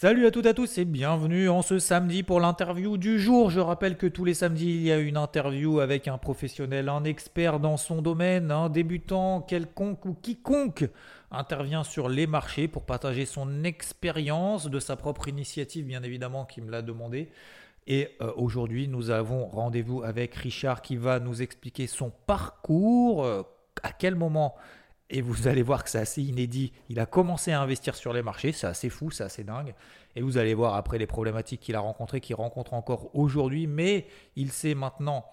Salut à toutes et à tous et bienvenue en ce samedi pour l'interview du jour. Je rappelle que tous les samedis, il y a une interview avec un professionnel, un expert dans son domaine, un débutant quelconque ou quiconque intervient sur les marchés pour partager son expérience de sa propre initiative, bien évidemment, qui me l'a demandé. Et euh, aujourd'hui, nous avons rendez-vous avec Richard qui va nous expliquer son parcours, euh, à quel moment et vous allez voir que c'est assez inédit. Il a commencé à investir sur les marchés, c'est assez fou, c'est assez dingue. Et vous allez voir après les problématiques qu'il a rencontrées, qu'il rencontre encore aujourd'hui. Mais il sait maintenant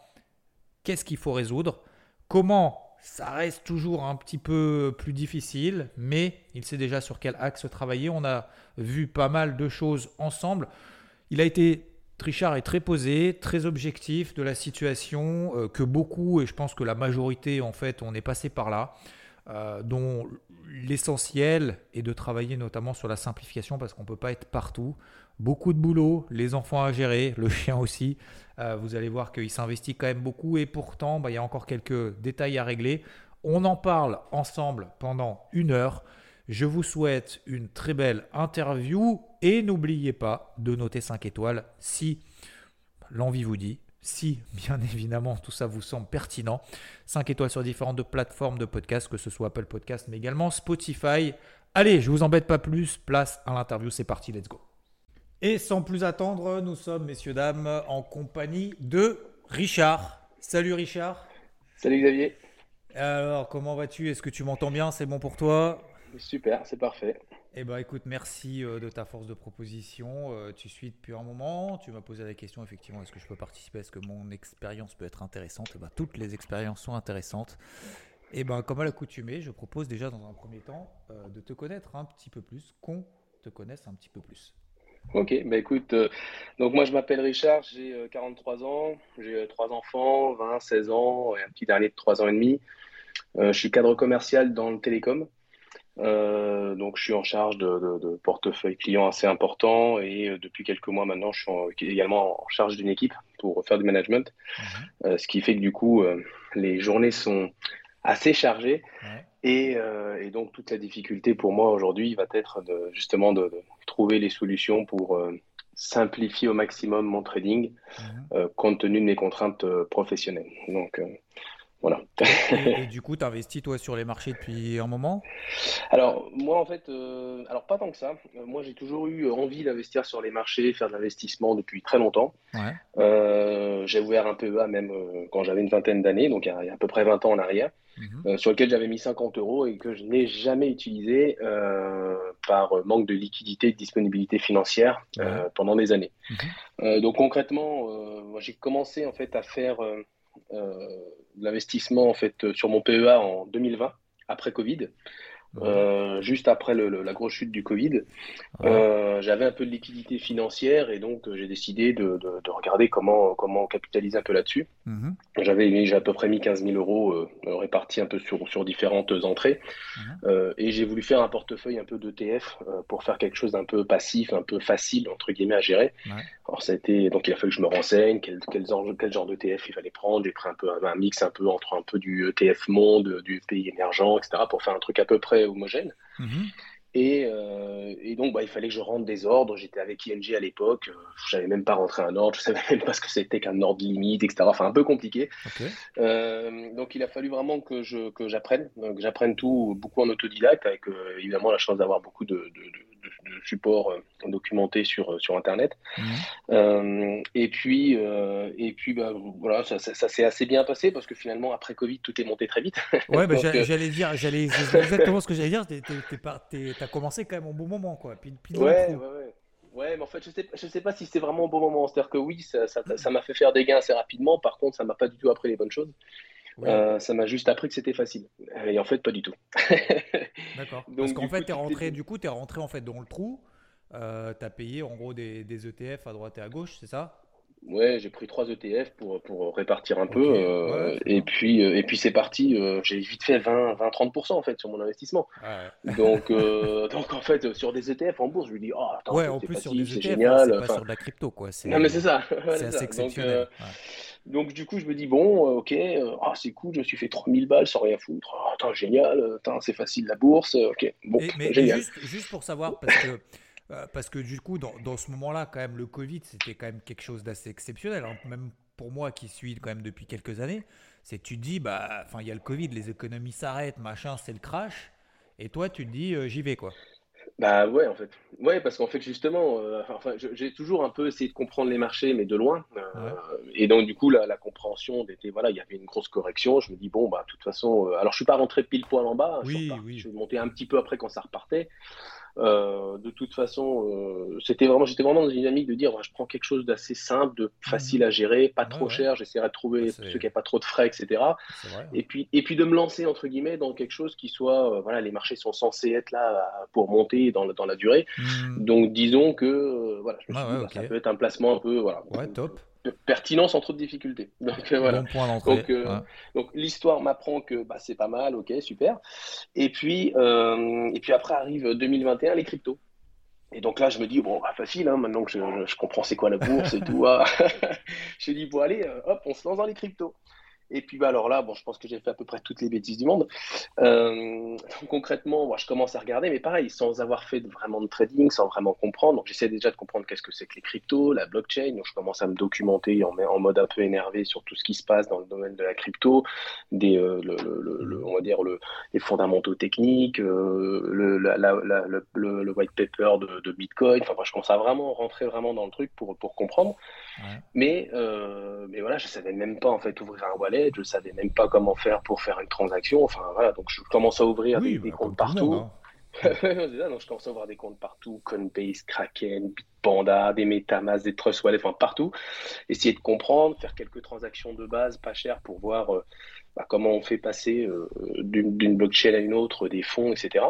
qu'est-ce qu'il faut résoudre, comment ça reste toujours un petit peu plus difficile, mais il sait déjà sur quel axe travailler. On a vu pas mal de choses ensemble. Il a été Trichard est très posé, très objectif de la situation, euh, que beaucoup, et je pense que la majorité, en fait, on est passé par là. Euh, dont l'essentiel est de travailler notamment sur la simplification parce qu'on ne peut pas être partout. Beaucoup de boulot, les enfants à gérer, le chien aussi. Euh, vous allez voir qu'il s'investit quand même beaucoup et pourtant, bah, il y a encore quelques détails à régler. On en parle ensemble pendant une heure. Je vous souhaite une très belle interview et n'oubliez pas de noter 5 étoiles si l'envie vous dit si bien évidemment tout ça vous semble pertinent. 5 étoiles sur différentes plateformes de podcast, que ce soit Apple Podcast, mais également Spotify. Allez, je vous embête pas plus, place à l'interview, c'est parti, let's go. Et sans plus attendre, nous sommes, messieurs, dames, en compagnie de Richard. Salut Richard. Salut Xavier. Alors, comment vas-tu? Est-ce que tu m'entends bien? C'est bon pour toi? Super, c'est parfait. Eh bien, écoute, merci euh, de ta force de proposition. Euh, tu suis depuis un moment. Tu m'as posé la question, effectivement, est-ce que je peux participer? Est-ce que mon expérience peut être intéressante? Eh ben, Toutes les expériences sont intéressantes. Eh ben, comme à l'accoutumée, je propose déjà dans un premier temps euh, de te connaître un petit peu plus, qu'on te connaisse un petit peu plus. Ok, bah écoute, donc moi je m'appelle Richard, j'ai 43 ans, j'ai trois enfants, 20, 16 ans et un petit dernier de 3 ans et demi. je suis cadre commercial dans le télécom. Euh, donc, je suis en charge de, de, de, portefeuille client assez important et euh, depuis quelques mois maintenant, je suis également en charge d'une équipe pour faire du management. Mhm. Euh, ce qui fait que du coup, euh, les journées sont assez chargées et, et, donc toute la difficulté pour moi aujourd'hui va être de, justement de, trouver les solutions pour simplifier au maximum mon trading mhm. compte tenu de mes contraintes professionnelles. Donc, voilà. et, du coup, tu investis toi sur les marchés depuis un moment? Alors, moi en fait, euh, alors pas tant que ça. Euh, moi j'ai toujours eu envie d'investir sur les marchés, faire de l'investissement depuis très longtemps. Euh, j'ai ouvert un PEA même quand j'avais une vingtaine d'années, donc il y, a, à peu près 20 ans en arrière, mhm. sur lequel j'avais mis 50 euros et que je n'ai jamais utilisé par manque de liquidité, de disponibilité financière pendant des années. Mhm. donc concrètement, j'ai commencé en fait à faire euh, l'investissement en fait sur mon PEA en 2020 après Covid. Euh, juste après la grosse chute du Covid. Euh, j'avais un peu de liquidité financière et donc euh, j'ai décidé de, regarder comment, comment capitaliser un peu là-dessus. Mhm. J'avais à peu près mis 15 000 euros répartis un peu sur, sur différentes entrées mhm. et j'ai voulu faire un portefeuille un peu d'ETF pour faire quelque chose d'un peu passif, un peu facile entre guillemets à gérer. Alors ça a été, donc il a fallu que je me renseigne quel, quel, genre, quel genre d'ETF il fallait prendre. J'ai pris un peu un, mix un peu entre un peu du ETF monde, du pays émergent, etc. pour faire un truc à peu près homogène. Mhm. Et, euh, et, donc, bah, il fallait que je rentre des ordres. J'étais avec ING à l'époque. Je n'avais même pas rentré un ordre. Je savais même pas ce que c'était qu'un ordre limite, etc. Enfin, un peu compliqué. Euh, donc, il a fallu vraiment que je que j'apprenne. J'apprenne tout beaucoup en autodidacte, avec euh, évidemment la chance d'avoir beaucoup de, de, euh, documenté sur, euh, sur Internet. Mhm. Euh, et puis, et puis bah, voilà, ça, ça, s'est assez bien passé parce que finalement, après Covid, tout est monté très vite. Ouais, bah, j'allais dire, j'allais exactement ce que j'allais dire. Tu as commencé quand même au bon moment, quoi. Puis, ouais, ouais, ouais. Ouais, mais en fait, je sais, je sais pas si c'est vraiment au bon moment. C'est-à-dire que oui, ça m'a ça, fait faire des gains assez rapidement. Par contre, ça m'a pas du tout appris les bonnes choses. Euh, ça m'a juste appris que c'était facile. Et en fait, pas du tout. D'accord. Parce qu'en fait, tu es rentré, du coup, tu es rentré en fait dans le trou. Euh, tu as payé en gros des, des, ETF à droite et à gauche, c'est ça? Ouais, j'ai pris trois ETF pour, pour répartir un peu. Euh, et, puis, et puis c'est parti. j'ai vite fait 20-30% en fait sur mon investissement. Donc, donc en fait, sur des ETF en bourse, je lui dis Oh, attends, ouais, en plus, sur des ETF, génial. c'est pas sur de la crypto. Quoi. Non, mais c'est ça. c'est assez exceptionnel. Donc du coup, je me dis, bon, euh, ok, euh, ah, c'est cool, je me suis fait 3000 balles sans rien foutre. Oh, attends, génial, attends, c'est facile la bourse, ok, bon, mais, génial. juste, juste, pour savoir, parce que parce que du coup, dans, dans ce moment-là, quand même, le Covid, c'était quand même quelque chose d'assez exceptionnel. Hein. Même pour moi qui suis quand même depuis quelques années, c'est tu te dis, bah, enfin, il y a le Covid, les économies s'arrêtent, machin, c'est le crash. Et toi, tu te dis, j'y vais, quoi. Bah ouais, en fait. Ouais, parce qu'en fait, justement, euh, enfin, j'ai toujours un peu essayé de comprendre les marchés, mais de loin. Euh, et donc, du coup, la, la compréhension était, voilà, il y avait une grosse correction. Je me dis, bon, bah, de toute façon, euh, alors je suis pas rentré pile poil en bas. Oui, je, oui. je suis monté un petit peu après quand ça repartait. Euh, de toute façon, euh, c'était vraiment, j'étais vraiment dans une dynamique de dire, je prends quelque chose d'assez simple, de facile à gérer, pas trop cher. J'essaierai de trouver ceux qui n'ont pas trop de frais, etc. Et puis, et puis de me lancer entre guillemets dans quelque chose qui soit, euh, voilà, les marchés sont censés être là pour monter dans, dans la durée. Hmm. Donc, disons que, voilà, je me suis dit, bah, ça peut être un placement un peu, voilà. Ouais, top pertinent sans trop de difficultés. Donc euh, voilà. donc, euh, donc l'histoire m'apprend que bah, c'est pas mal, ok, super. Et puis, euh, et puis après arrive 2021, les cryptos. Et donc là, je me dis, bon, bah, facile, hein, maintenant que je, je, comprends c'est quoi la bourse et tout. je dis, bon, allez, hop, on se lance dans les cryptos. Et puis bah, alors là, bon, je pense que j'ai fait à peu près toutes les bêtises du monde. Euh, concrètement, moi, je commence à regarder, mais pareil, sans avoir fait vraiment de trading, sans vraiment comprendre. Donc j'essaie déjà de comprendre qu'est-ce que c'est que les cryptos, la blockchain. Donc je commence à me documenter en, en, mode un peu énervé sur tout ce qui se passe dans le domaine de la crypto, des, euh, le, on va dire le, les fondamentaux techniques, euh, le, la, la, le, white paper de, de Bitcoin. Enfin, je commence à vraiment rentrer vraiment dans le truc pour, pour comprendre. Mais, mais voilà, je savais même pas en fait ouvrir un wallet, je savais même pas comment faire pour faire une transaction. Enfin voilà, donc je commence à ouvrir des, bah, comptes partout. Hein. donc je commence à ouvrir des comptes partout, Coinbase, Kraken, Bitpanda, des MetaMask, des Trust Wallet, enfin partout. Essayer de comprendre, faire quelques transactions de base pas chères pour voir euh, bah, comment on fait passer euh, d'une blockchain à une autre des fonds, etc.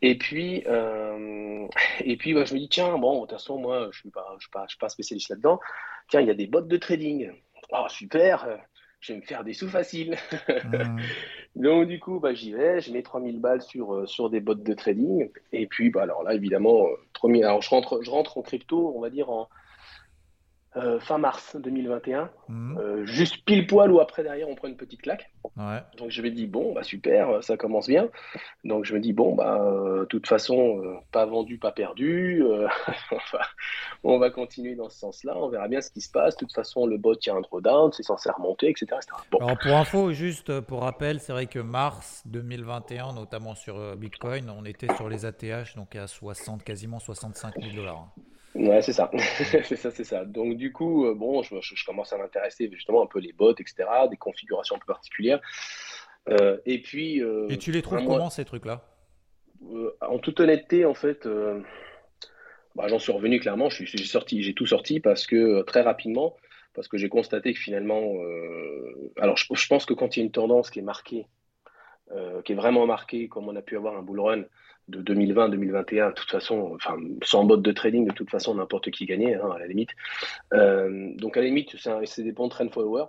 Et puis, euh, et puis bah, je me dis, tiens, bon, de toute façon, moi, je ne suis, pas, je suis, pas, je suis pas spécialiste là-dedans. Tiens, il y a des bots de trading. Oh, super, je vais me faire des sous faciles. Mmh. Donc, du coup, bah, j'y vais, je mets 3000 balles sur, euh, sur des bots de trading. Et puis, bah, alors là, évidemment, 3000, euh, alors je rentre, je rentre en crypto, on va dire en, euh, fin mars 2021, mhm. euh, juste pile poil ou après derrière on prend une petite claque. Donc je me dis bon bah super, ça commence bien. Donc je me dis bon bah euh, de toute façon pas vendu pas perdu. on va continuer dans ce sens-là, on verra bien ce qui se passe. De toute façon le bot a un drawdown, c'est censé remonter etc. Alors pour info juste pour rappel c'est vrai que mars 2021 notamment sur Bitcoin on était sur les ATH donc à 60 quasiment 65 000 dollars. Ouais, c'est ça. c'est ça, c'est ça. Donc, du coup, euh, bon, je, je, commence à m'intéresser justement un peu les bots, etc., des configurations un peu particulières. Euh, et puis. Euh, et tu les trouves comment ces trucs-là? En toute honnêteté, en fait, bah, j'en suis revenu clairement. J'ai sorti, j'ai tout sorti parce que très rapidement, parce que j'ai constaté que finalement, alors je, je, pense que quand il y a une tendance qui est marquée, qui est vraiment marquée, comme on a pu avoir un bull run, de 2020-2021, de toute façon, enfin, sans mode de trading, de toute façon, n'importe qui gagnait, hein, à la limite. Euh, donc, à la limite, c'est des bons trend followers,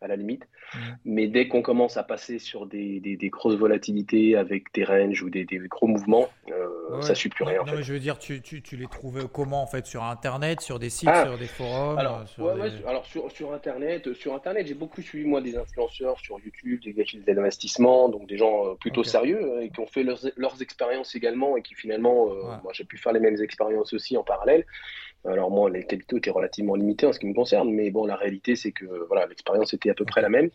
à la limite. Mmh. Mais dès qu'on commence à passer sur des, des, grosses volatilités avec des ranges ou des, des gros mouvements, euh, ça ne suit plus rien. Non, mais je veux dire, tu, tu, tu, les trouvais comment en fait Sur Internet, sur des sites, ah. sur des forums Alors, sur, alors sur, sur, Internet, sur Internet j'ai beaucoup suivi moi des influenceurs sur YouTube, des des d'investissement, donc des gens euh, plutôt sérieux hein, et qui ont fait leurs, leurs expériences également et qui finalement, euh, moi j'ai pu faire les mêmes expériences aussi en parallèle. Alors moi, les capitaux étaient relativement limités en ce qui me concerne, mais bon, la réalité, c'est que voilà, l'expérience était à peu près la même.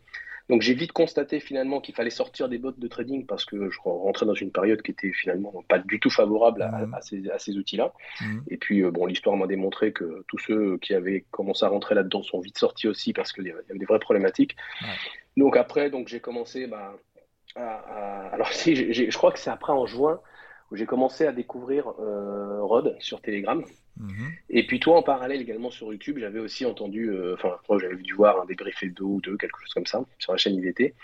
Donc j'ai vite constaté finalement qu'il fallait sortir des bots de trading parce que je rentrais dans une période qui était finalement pas du tout favorable à, mmh. ces, à ces outils-là. Mmh. Et puis euh, bon, l'histoire m'a démontré que tous ceux qui avaient commencé à rentrer là-dedans sont vite sortis aussi parce qu'il y avait des vraies problématiques. Donc après, donc j'ai commencé bah, à, alors si je crois que c'est après en juin où j'ai commencé à découvrir euh, Rod sur Telegram. Mhm. Et puis toi, en parallèle également sur YouTube, j'avais aussi entendu, euh, enfin, j'avais dû voir un débrief deux ou deux, quelque chose comme ça, sur la chaîne IVT.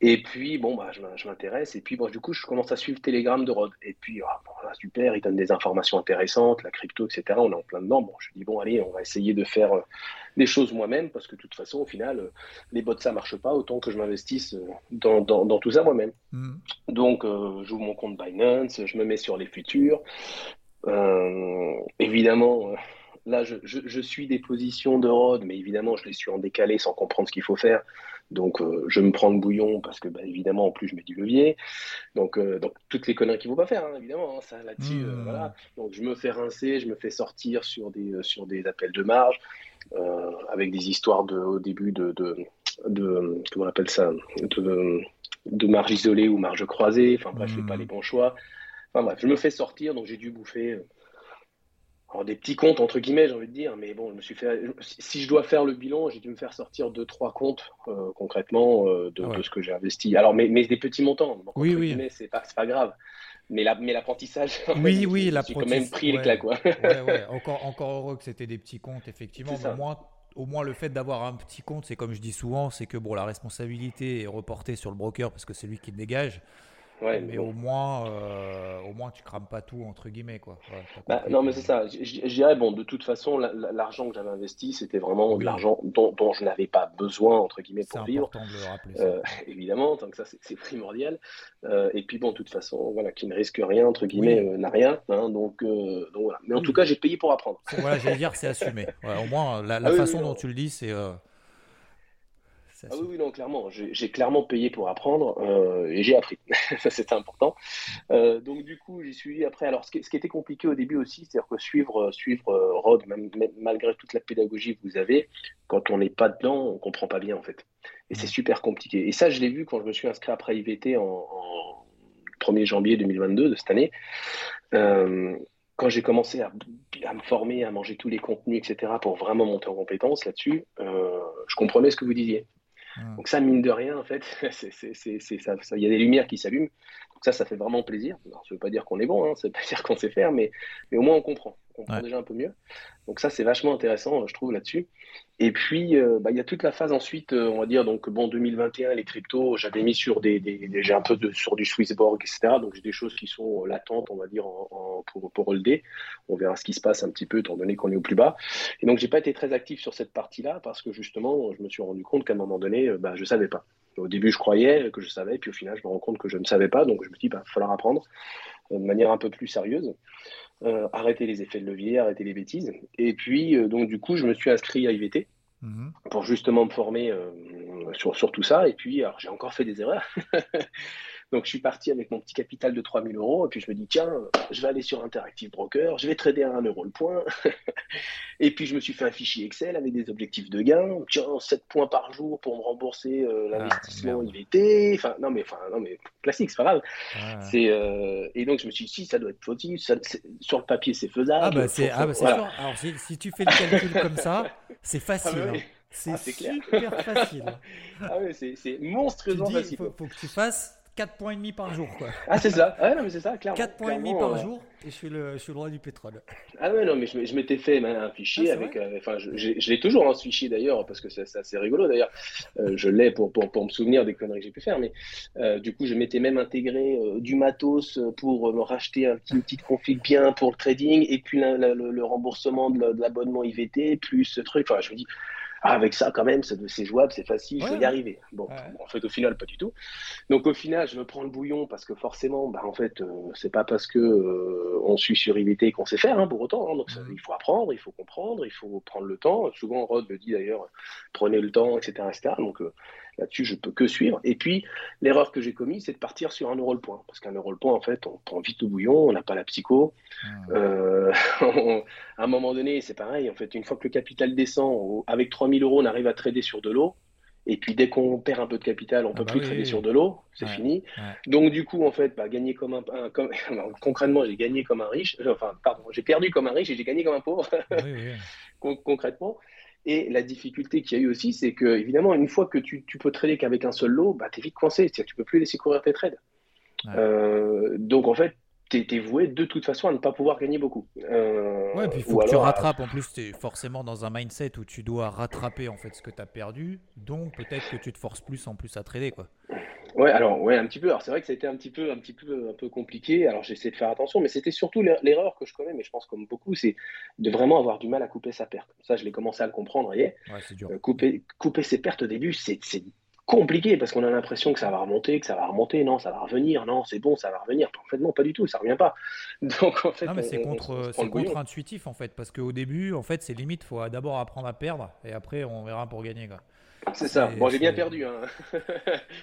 Et puis, bon, bah, je, m'intéresse. Et puis, bon, du coup, je commence à suivre Telegram de Rod. Et puis, ah, super, il donne des informations intéressantes, la crypto, etc. On est en plein dedans. Bon, je dis, bon, allez, on va essayer de faire euh, des choses moi-même, parce que de toute façon, au final, euh, les bots, ça marche pas, autant que je m'investisse dans, dans, tout ça moi-même. Mhm. Donc, j'ouvre mon compte Binance, je me mets sur les futurs. Euh, évidemment, là, je, suis des positions de rod, mais évidemment, je les suis en décalé sans comprendre ce qu'il faut faire. Donc, euh, je me prends le bouillon parce que, bah, évidemment, en plus, je mets du levier. Donc, euh, donc toutes les conneries qu'il ne faut pas faire, hein, évidemment, hein, ça là-dessus. Euh, voilà. Donc, je me fais rincer, je me fais sortir sur des, sur des appels de marge, avec des histoires de, au début de, de, de comment on appelle ça, de, de marge isolée ou marge croisée. Enfin, bref, je ne fais pas mmh. les bons choix. Enfin, bref, je me fais sortir, donc j'ai dû bouffer des petits comptes, entre guillemets, j'ai envie de dire, mais bon, je me suis fait. Si je dois faire le bilan, j'ai dû me faire sortir deux, trois comptes euh, concrètement euh, de, ce que j'ai investi. Alors, mais, mais des petits montants. oui, oui. C'est pas, pas grave. Mais l'apprentissage. oui, oui, J'ai quand même pris les claques. Quoi. Encore, encore heureux que c'était des petits comptes, effectivement. au moins, au moins, le fait d'avoir un petit compte, c'est comme je dis souvent, c'est que bon, la responsabilité est reportée sur le broker parce que c'est lui qui le dégage mais au moins, euh, au moins tu crames pas tout entre guillemets quoi. Bah, non mais c'est ça. Je, dirais bon de toute façon l'argent que j'avais investi c'était vraiment de l'argent dont, je n'avais pas besoin entre guillemets pour vivre. Important de le rappeler. Euh, évidemment tant que ça c'est primordial. Euh, et puis bon de toute façon voilà qui ne risque rien entre guillemets n'a rien. Hein, donc, donc, voilà. Mais en tout cas j'ai payé pour apprendre. Voilà j'allais dire c'est assumé. au moins la, ah façon dont tu le dis c'est ah oui, non, clairement. J'ai clairement payé pour apprendre euh, et j'ai appris. ça, c'était important. Euh, donc, du coup, j'ai suivi après. Alors, ce qui, était compliqué au début aussi, c'est-à-dire que suivre, suivre euh, Rod, malgré toute la pédagogie que vous avez, quand on n'est pas dedans, on ne comprend pas bien, en fait. Et c'est super compliqué. Et ça, je l'ai vu quand je me suis inscrit après IVT en, 1er janvier 2022 de cette année quand j'ai commencé à, me former, à manger tous les contenus, etc., pour vraiment monter en compétence là-dessus, je comprenais ce que vous disiez. Donc ça, mine de rien, en fait, il y a des lumières qui s'allument. Donc ça, ça fait vraiment plaisir. ça ne veut pas dire qu'on est bon, hein, ça ne veut pas dire qu'on sait faire, mais au moins on comprend. On comprend déjà un peu mieux. Donc ça, c'est vachement intéressant, je trouve, là-dessus. Et puis, euh, bah, il y a toute la phase ensuite, euh, on va dire, donc bon, 2021, les cryptos, j'avais mis sur des, j'ai un peu de, sur du Swissborg, etc. Donc j'ai des choses qui sont latentes, on va dire, en, pour, pour holder. On verra ce qui se passe un petit peu, étant donné qu'on est au plus bas. Et donc j'ai pas été très actif sur cette partie-là parce que justement, je me suis rendu compte qu'à un moment donné, euh, bah, je savais pas. Au début, je croyais que je savais, puis au final, je me rends compte que je ne savais pas. Donc je me dis, il bah, va falloir apprendre de manière un peu plus sérieuse. Euh, arrêter les effets de levier, arrêter les bêtises. Et puis, euh, donc, du coup, je me suis inscrit à IVT mhm. pour justement me former euh, sur, sur, tout ça. Et puis, alors, j'ai encore fait des erreurs. Donc, je suis parti avec mon petit capital de 3000 euros. Et puis, je me dis, tiens, je vais aller sur Interactive Broker, je vais trader à 1 euro le point. et puis, je me suis fait un fichier Excel avec des objectifs de gain. Tiens, 7 points par jour pour me rembourser euh, ah, l'investissement IVT. Enfin, non, mais, enfin, non, mais classique, c'est pas grave. Ah. C'est, euh, Et donc, je me suis dit, si, ça doit être possible. sur le papier, c'est faisable. Ah, bah, c'est, ah, bah, sûr. Alors, si, tu fais le calcul comme ça, c'est facile. Ah, bah hein. C'est super facile. Ah oui, c'est monstrueusement facile. Il faut, que tu fasses 4 points et demi par jour. Quoi. Ah, c'est ça. Ah, non, mais c'est ça, clairement. 4 points et demi par jour et je suis, le, je suis le roi du pétrole. Ah, ouais, non, mais je, m'étais fait un fichier ah, avec. Euh, enfin, je, l'ai toujours, hein, ce fichier d'ailleurs, parce que c'est assez rigolo d'ailleurs. Euh, je l'ai pour, pour, pour, me souvenir des conneries que j'ai pu faire, mais euh, du coup, je m'étais même intégré du matos pour me racheter un petit, une petite config bien pour le trading et puis le, remboursement de l'abonnement IVT, plus ce truc. Enfin, je me dis ah, avec ça, quand même, c'est jouable, c'est facile, je vais y arriver. Bon, en fait, au final, pas du tout. Donc, au final, je me prends le bouillon parce que forcément, bah, en fait, euh, c'est pas parce que euh, on suit sur IVT qu'on sait faire, hein, pour autant. Hein. donc, il faut apprendre, il faut comprendre, il faut prendre le temps. Souvent, Rod me dit d'ailleurs, prenez le temps, etc., etc. Donc, euh, Là-dessus, je peux que suivre. Et puis, l'erreur que j'ai commise, c'est de partir sur un euro le point. Parce qu'un euro le point, en fait, on prend vite au bouillon, on n'a pas la psycho. Euh, à un moment donné, c'est pareil. En fait, une fois que le capital descend, avec 3000 euros, on arrive à trader sur de l'eau. Et puis dès qu'on perd un peu de capital, on ne ah peut bah plus trader sur de l'eau, c'est fini. Donc du coup, en fait, bah, gagner comme un, comme, concrètement, j'ai gagné comme un riche. Enfin, pardon, j'ai perdu comme un riche et j'ai gagné comme un pauvre. concrètement. Et la difficulté qu'il y a eu aussi, c'est que, évidemment, une fois que tu, peux trader qu'avec un seul lot, bah, tu es vite coincé. Tu ne peux plus laisser courir tes trades. Euh, donc, en fait, tu es, voué de toute façon à ne pas pouvoir gagner beaucoup. Euh, ouais, puis il faut que tu rattrapes. En plus, tu es forcément dans un mindset où tu dois rattraper en fait ce que tu as perdu. Donc, peut-être que tu te forces plus en plus à trader. Quoi. Ouais, alors ouais, un petit peu. Alors c'est vrai que ça a été un petit peu, un petit peu, un peu compliqué. Alors j'ai essayé de faire attention, mais c'était surtout l'erreur que je connais, mais je pense comme beaucoup, c'est de vraiment avoir du mal à couper sa perte. Ça, je l'ai commencé à le comprendre. Voyez. Ouais, c'est dur. Euh, couper, couper ses pertes au début, c'est compliqué parce qu'on a l'impression que ça va remonter, que ça va remonter, non, ça va revenir, non, c'est bon, ça va revenir. En fait, non, pas du tout, ça revient pas. Donc en fait, non, mais c'est contre, contre-intuitif en fait, parce qu'au début, en fait, c'est limite, faut d'abord apprendre à perdre et après on verra pour gagner. Quoi. C'est ça. Bon, j'ai bien perdu. Hein.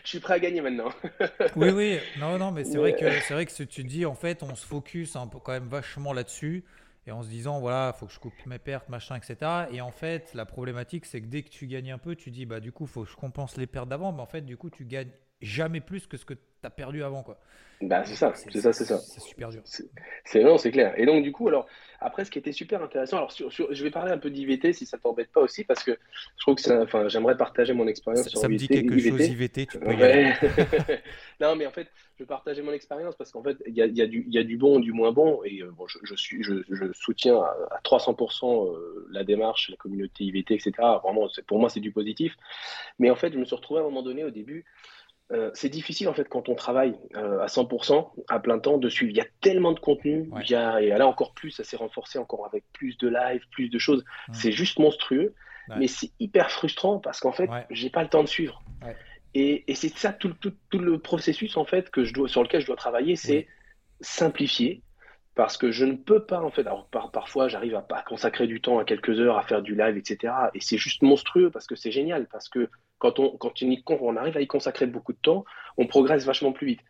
je suis prêt à gagner maintenant. oui, oui. Non, non, mais c'est vrai que c'est vrai que ce que tu dis, en fait, on se focus un peu quand même vachement là-dessus et en se disant voilà, faut que je coupe mes pertes, machin, etc. Et en fait, la problématique, c'est que dès que tu gagnes un peu, tu dis bah du coup, faut que je compense les pertes d'avant, mais en fait, du coup, tu gagnes jamais plus que ce que tu as perdu avant, quoi. Bah, c'est ça, c'est ça, c'est ça. C'est super dur. C'est non, c'est clair. Et donc, du coup, alors, après, ce qui était super intéressant, alors, sur, je vais parler un peu d'IVT si ça t'embête pas aussi, parce que je trouve que enfin, j'aimerais partager mon expérience sur Ça me dit quelque chose, IVT, tu peux Non, mais en fait, je vais partager mon expérience parce qu'en fait, il y a, y, a du, y a du bon du moins bon, et euh, bon, je, je, suis, je, je soutiens à, 300% euh, la démarche, la communauté IVT, etc. Vraiment, pour moi, c'est du positif. Mais en fait, je me suis retrouvé à un moment donné, au début, euh, c'est difficile en fait quand on travaille euh, à 100% à plein temps de suivre. Il y a tellement de contenu, il y a, et là encore plus, ça s'est renforcé encore avec plus de live, plus de choses. C'est juste monstrueux, mais c'est hyper frustrant parce qu'en fait, j'ai pas le temps de suivre. Et, et c'est ça tout, tout, tout, le processus en fait que je dois, sur lequel je dois travailler, c'est simplifier. Parce que je ne peux pas, en fait, alors parfois j'arrive à, à consacrer du temps à quelques heures à faire du live, etc. Et c'est juste monstrueux parce que c'est génial, parce que quand on, quand on arrive à y consacrer beaucoup de temps, on progresse vachement plus vite.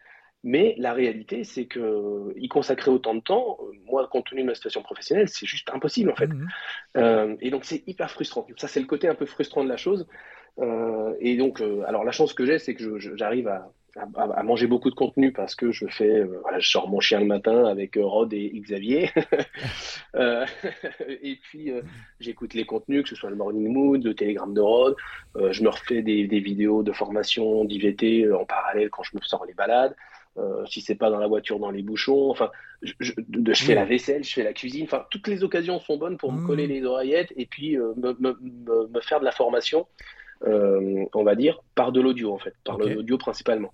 Mais la réalité, c'est que y consacrer autant de temps, moi, compte tenu de ma situation professionnelle, c'est juste impossible en fait. Mmh. Euh, et donc c'est hyper frustrant. Ça, c'est le côté un peu frustrant de la chose. Euh, et donc, euh, alors la chance que j'ai, c'est que j'arrive à, à, manger beaucoup de contenu parce que je fais, euh, voilà, je sors mon chien le matin avec euh, Rod et Xavier. euh, et puis, euh, j'écoute les contenus, que ce soit le Morning Mood, le Telegram de Rod. je me refais des, des vidéos de formation d'IVT en parallèle quand je me sors les balades. si c'est pas dans la voiture, dans les bouchons. Enfin, je, je, je, fais la vaisselle, je fais la cuisine. Enfin, toutes les occasions sont bonnes pour me coller mmh. les oreillettes et puis me, me, me, faire de la formation euh, on va dire, par de l'audio en fait, par l'audio principalement.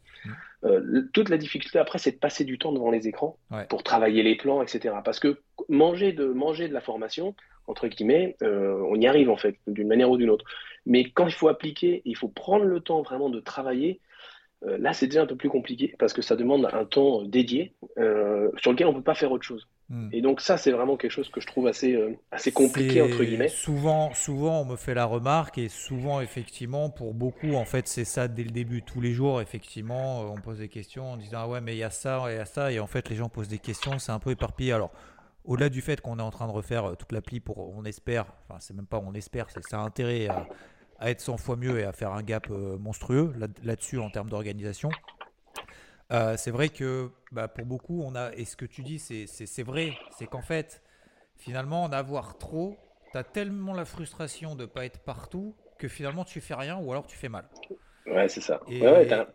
Euh, toute la difficulté après, c'est de passer du temps devant les écrans pour travailler les plans, etc. Parce que manger de, manger de la formation, entre guillemets, euh, on y arrive en fait, d'une manière ou d'une autre. Mais quand il faut appliquer, il faut prendre le temps vraiment de travailler. là, c'est déjà un peu plus compliqué parce que ça demande un temps dédié sur lequel on ne peut pas faire autre chose. Hmm. Et donc ça, c'est vraiment quelque chose que je trouve assez, euh, assez compliqué, entre guillemets. Souvent, souvent, on me fait la remarque, et souvent, effectivement, pour beaucoup, en fait, c'est ça dès le début. Tous les jours, effectivement, euh, on pose des questions en disant, ah ouais, mais il y a ça, il y a ça, et en fait, les gens posent des questions, c'est un peu éparpillé. Alors, au-delà du fait qu'on est en train de refaire euh, toute l'appli pour, on espère, enfin, c'est même pas on espère, c'est ça a intérêt à, être 100 fois mieux et à faire un gap monstrueux là-dessus en termes d'organisation. Euh, c'est vrai que bah, pour beaucoup, on a, et ce que tu dis, c'est vrai, c'est qu'en fait, finalement, en avoir trop, tu as tellement la frustration de ne pas être partout que finalement tu fais rien ou alors tu fais mal. Ouais, c'est ça.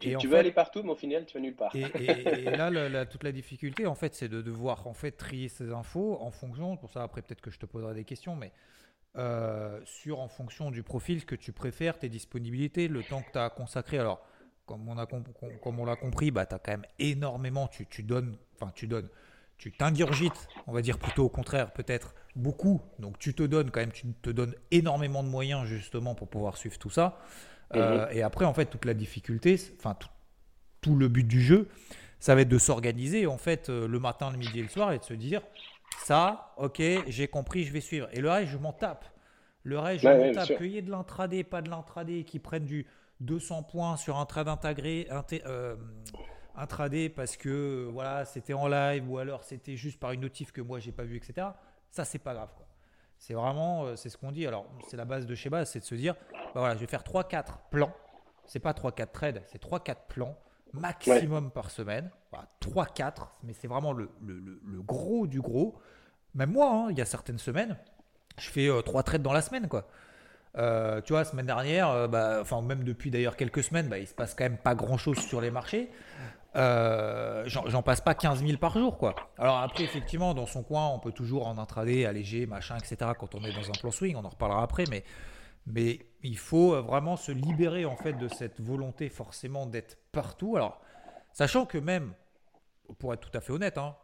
tu, veux aller partout, mais au final, tu vas nulle part. Et, là, toute la difficulté, en fait, c'est de devoir en fait trier ces infos en fonction. Pour ça, après, peut-être que je te poserai des questions, mais euh, sur en fonction du profil que tu préfères, tes disponibilités, le temps que tu as consacré. Alors, comme on, a, comme on l'a compris, bah, tu as quand même énormément, tu, tu donnes, enfin tu donnes, tu t'ingurgites, on va dire plutôt au contraire, peut-être beaucoup. Donc tu te donnes quand même, tu te donnes énormément de moyens justement pour pouvoir suivre tout ça. Euh, mhm. et après, en fait, toute la difficulté, enfin tout, tout, le but du jeu, ça va être de s'organiser en fait euh, le matin, le midi et le soir et de se dire ça, ok, j'ai compris, je vais suivre. Et le reste, je m'en tape. Le reste, je m'en tape. Qu'il y ait de l'intraday, pas de l'intraday, qui prennent du 200 points sur un trade intégré, euh, intraday parce que voilà, c'était en live ou alors c'était juste par une notif que moi j'ai pas vu, etc. Ça, c'est pas grave. C'est vraiment, euh, c'est ce qu'on dit. Alors, c'est la base de chez Base, c'est de se dire, bah voilà, je vais faire 3-4 plans. C'est pas 3-4 trades, c'est 3-4 plans maximum par semaine. 3-4, mais c'est vraiment le, gros du gros. Même moi, hein, il y a certaines semaines, je fais 3 euh, trades dans la semaine, quoi. Euh, tu vois, semaine dernière, euh, bah, enfin même depuis d'ailleurs quelques semaines, bah, il se passe quand même pas grand chose sur les marchés. Euh, j'en passe pas 15 000 par jour, quoi. Alors après, effectivement, dans son coin, on peut toujours en intraday, alléger, machin, etc. Quand on est dans un plan swing, on en reparlera après, mais mais il faut vraiment se libérer en fait de cette volonté forcément d'être partout. Alors, sachant que même, pour être tout à fait honnête, hein,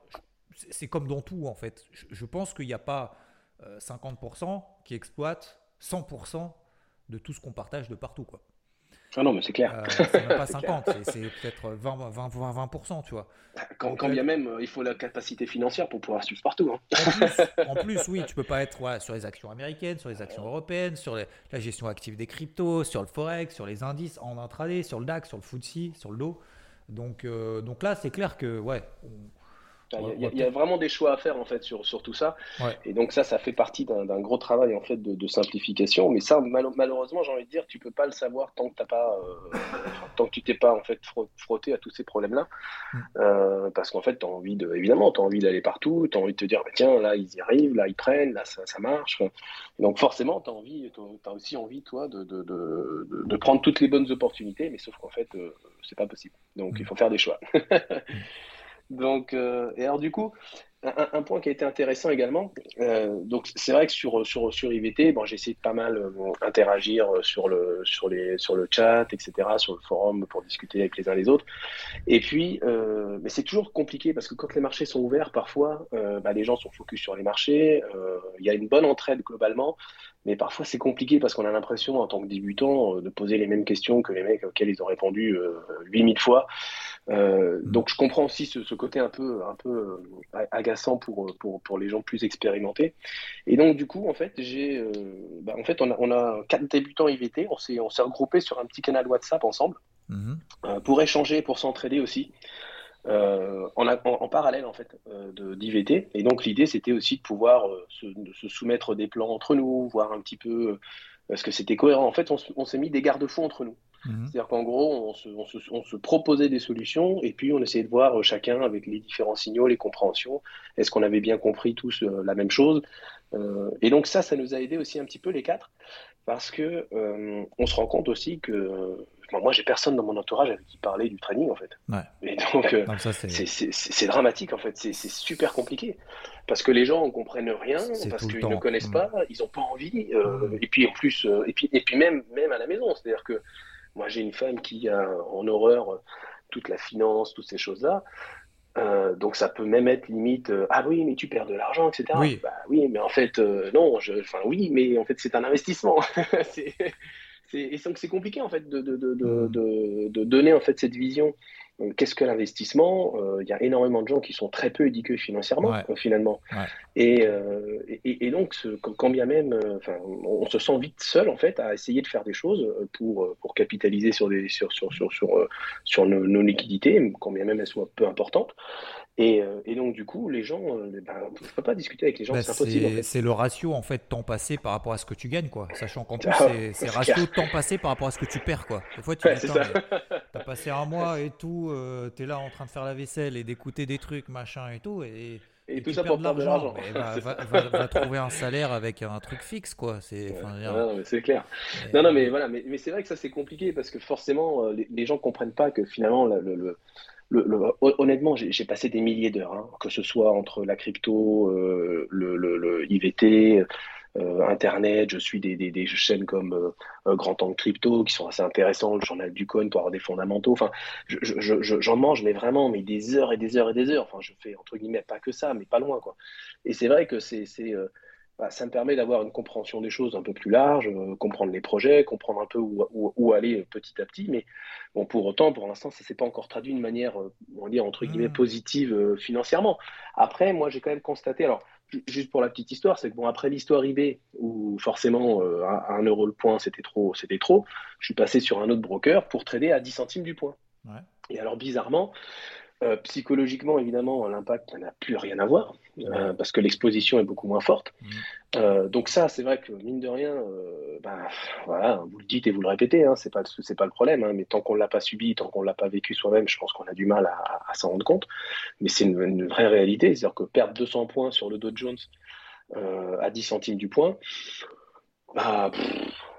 c'est comme dans tout en fait. Je, je pense qu'il n'y a pas 50% qui exploitent 100% de tout ce qu'on partage de partout. Quoi. Ah non, mais c'est clair. Euh, c'est même pas 50, c'est peut-être 20, 20, 20, tu vois. Quand, quand bien même, il faut la capacité financière pour pouvoir suivre partout. Hein. En, plus, oui, tu peux pas être sur les actions américaines, sur les actions européennes, sur la gestion active des cryptos, sur le forex, sur les indices en intraday, sur le DAX, sur le FTSE, sur le dos. Donc, euh, donc là, c'est clair que ouais, il y, a, vraiment des choix à faire en fait sur, sur tout ça. Et donc ça, ça fait partie d'un gros travail en fait de, simplification. Mais ça, malheureusement, j'ai envie de dire, tu peux pas le savoir tant que pas, euh, tant que tu t'es pas en fait frotté à tous ces problèmes-là, mm. euh, parce qu'en fait, as envie de, évidemment, as envie d'aller partout, tu as envie de te dire, bah, tiens, là ils y arrivent, là ils prennent, là ça, ça marche. donc forcément, tu as envie, as aussi envie toi de, de, de, prendre toutes les bonnes opportunités, mais sauf qu'en fait, euh, c'est pas possible. Donc il mm. faut faire des choix. Donc, euh, et alors du coup, un, point qui a été intéressant également, euh, donc c'est vrai que sur, sur, sur IVT, bon, j'ai essayé de pas mal euh, interagir sur le, sur, les, sur le chat, etc., sur le forum pour discuter avec les uns les autres. Et puis, mais c'est toujours compliqué parce que quand les marchés sont ouverts, parfois, bah, les gens sont focus sur les marchés, il y a une bonne entraide globalement, mais parfois c'est compliqué parce qu'on a l'impression en tant que débutant de poser les mêmes questions que les mecs auxquels ils ont répondu 8000 fois. Euh, mm. donc je comprends aussi ce, côté un peu, un peu euh, agaçant pour, pour, pour, les gens plus expérimentés. Et donc du coup, en fait, j'ai, euh, bah, en fait, on a, on a quatre débutants IVT. On s'est, on s'est regroupés sur un petit canal WhatsApp ensemble mm-hmm. pour échanger, pour s'entraider aussi. en, en, parallèle en fait de d'IVT et donc l'idée c'était aussi de pouvoir se, se, soumettre des plans entre nous voir un petit peu est-ce que c'était cohérent en fait on, on s'est mis des garde-fous entre nous Mhm. C'est-à-dire qu'en gros, on se, proposait des solutions et puis on essayait de voir euh, chacun avec les différents signaux, les compréhensions, est-ce qu'on avait bien compris tous euh, la même chose? Euh, et donc ça, ça nous a aidé aussi un petit peu les quatre parce que on se rend compte aussi que moi, j'ai personne dans mon entourage avec qui parler du training en fait. Et donc, c'est dramatique en fait, c'est super compliqué parce que les gens ne comprennent rien, parce qu'ils ne connaissent mm. pas, ils n'ont pas envie. Mm. Et puis en plus, et puis, et puis même, même à la maison, c'est-à-dire que moi, j'ai une femme qui a en horreur toute la finance, toutes ces choses-là. Euh, donc ça peut même être limite euh, ah oui mais tu perds de l'argent etc oui. Bah, oui mais en fait euh, non enfin oui mais en fait c'est un investissement c'est et donc c'est compliqué en fait de, de, de, mm. de, donner en fait cette vision qu'est-ce que l'investissement? Euh, Il y a énormément de gens qui sont très peu éduqués financièrement, euh, finalement. Euh, et, et, donc, quand bien même, on, se sent vite seul, en fait, à essayer de faire des choses pour, pour capitaliser sur, des, sur, sur, sur, sur, sur nos, nos, liquidités, quand bien même elles soient peu importantes. Et, et, donc, du coup, les gens, ben, on ne peut pas discuter avec les gens, bah, c'est impossible. C'est le ratio, en fait, temps passé par rapport à ce que tu gagnes, quoi. Sachant qu'en plus, ah, c'est ratio temps passé par rapport à ce que tu perds, quoi. Des fois, tu as passé un mois et tout, euh, tu es là en train de faire la vaisselle et d'écouter des trucs, machin et tout, et, et, tout ça pour de l'argent. va, trouver un salaire avec un truc fixe, quoi. C'est c'est clair. Non, non, mais voilà, mais, mais c'est vrai que ça c'est compliqué parce que forcément, euh, les, gens comprennent pas que finalement, le, le, honnêtement, j'ai passé des milliers d'heures, hein, que ce soit entre la crypto, euh, le, IVT, euh, Internet, je suis des, des, chaînes comme euh, Grand Angle Crypto qui sont assez intéressantes, le journal du coin pour avoir des fondamentaux. Enfin, j'en je, mange, mais vraiment, mais des heures et des heures et des heures. Enfin, je fais entre guillemets pas que ça, mais pas loin, quoi. Et c'est vrai que c'est bah, ça me permet d'avoir une compréhension des choses un peu plus large, comprendre les projets, comprendre un peu où, où, aller petit à petit. Mais bon, pour autant, pour l'instant, ça s'est pas encore traduit d'une manière, on va dire, entre guillemets, mmh. positive financièrement. Après, moi, j'ai quand même constaté, alors, juste pour la petite histoire, c'est que bon, après l'histoire eBay, où forcément euh, à 1 euro le point c'était trop, c'était trop, je suis passé sur un autre broker pour trader à 10 centimes du point. Et alors bizarrement, euh, psychologiquement, évidemment, l'impact n'a plus rien à voir, euh, parce que l'exposition est beaucoup moins forte. Mm. Euh, donc ça, c'est vrai que, mine de rien, ben, voilà, vous le dites et vous le répétez, hein, c'est pas, pas le problème, hein, mais tant qu'on l'a pas subi, tant qu'on l'a pas vécu soi-même, je pense qu'on a du mal à, s'en rendre compte. Mais c'est une, vraie réalité, c'est-à-dire que perdre 200 points sur le Dow Jones à 10 centimes du point, bah,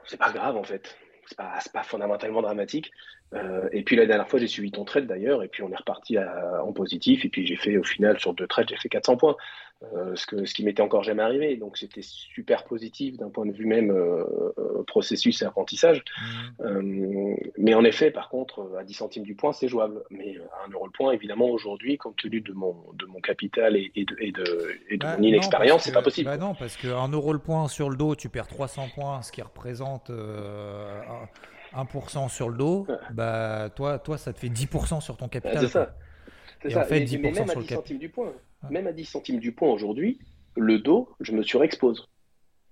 c'est pas grave en fait c'est pas, pas fondamentalement dramatique. Euh, et puis la dernière fois, j'ai suivi ton trade d'ailleurs, et puis on est reparti en positif, et puis j'ai fait au final sur deux trades, j'ai fait 400 points. Euh, ce, que, ce qui m'était encore jamais arrivé. Donc c'était super positif d'un point de vue même euh, euh, processus et apprentissage. Mmh. mais en effet, par contre, à 10 centimes du point, c'est jouable. Mais à 1 euro le point, évidemment, aujourd'hui, compte tenu de mon, de mon capital et, de, et de, et de bah, mon inexpérience, c'est pas possible. Bah non, parce que 1 euro le point sur le dos, tu perds 300 points, ce qui représente 1% sur le dos, bah, toi, toi, ça te fait 10% sur ton capital. c'est ça. C'est ça. En fait, 10% mais, même à 10 centimes du point, même à 10 centimes du point aujourd'hui, le dos, je me surexpose.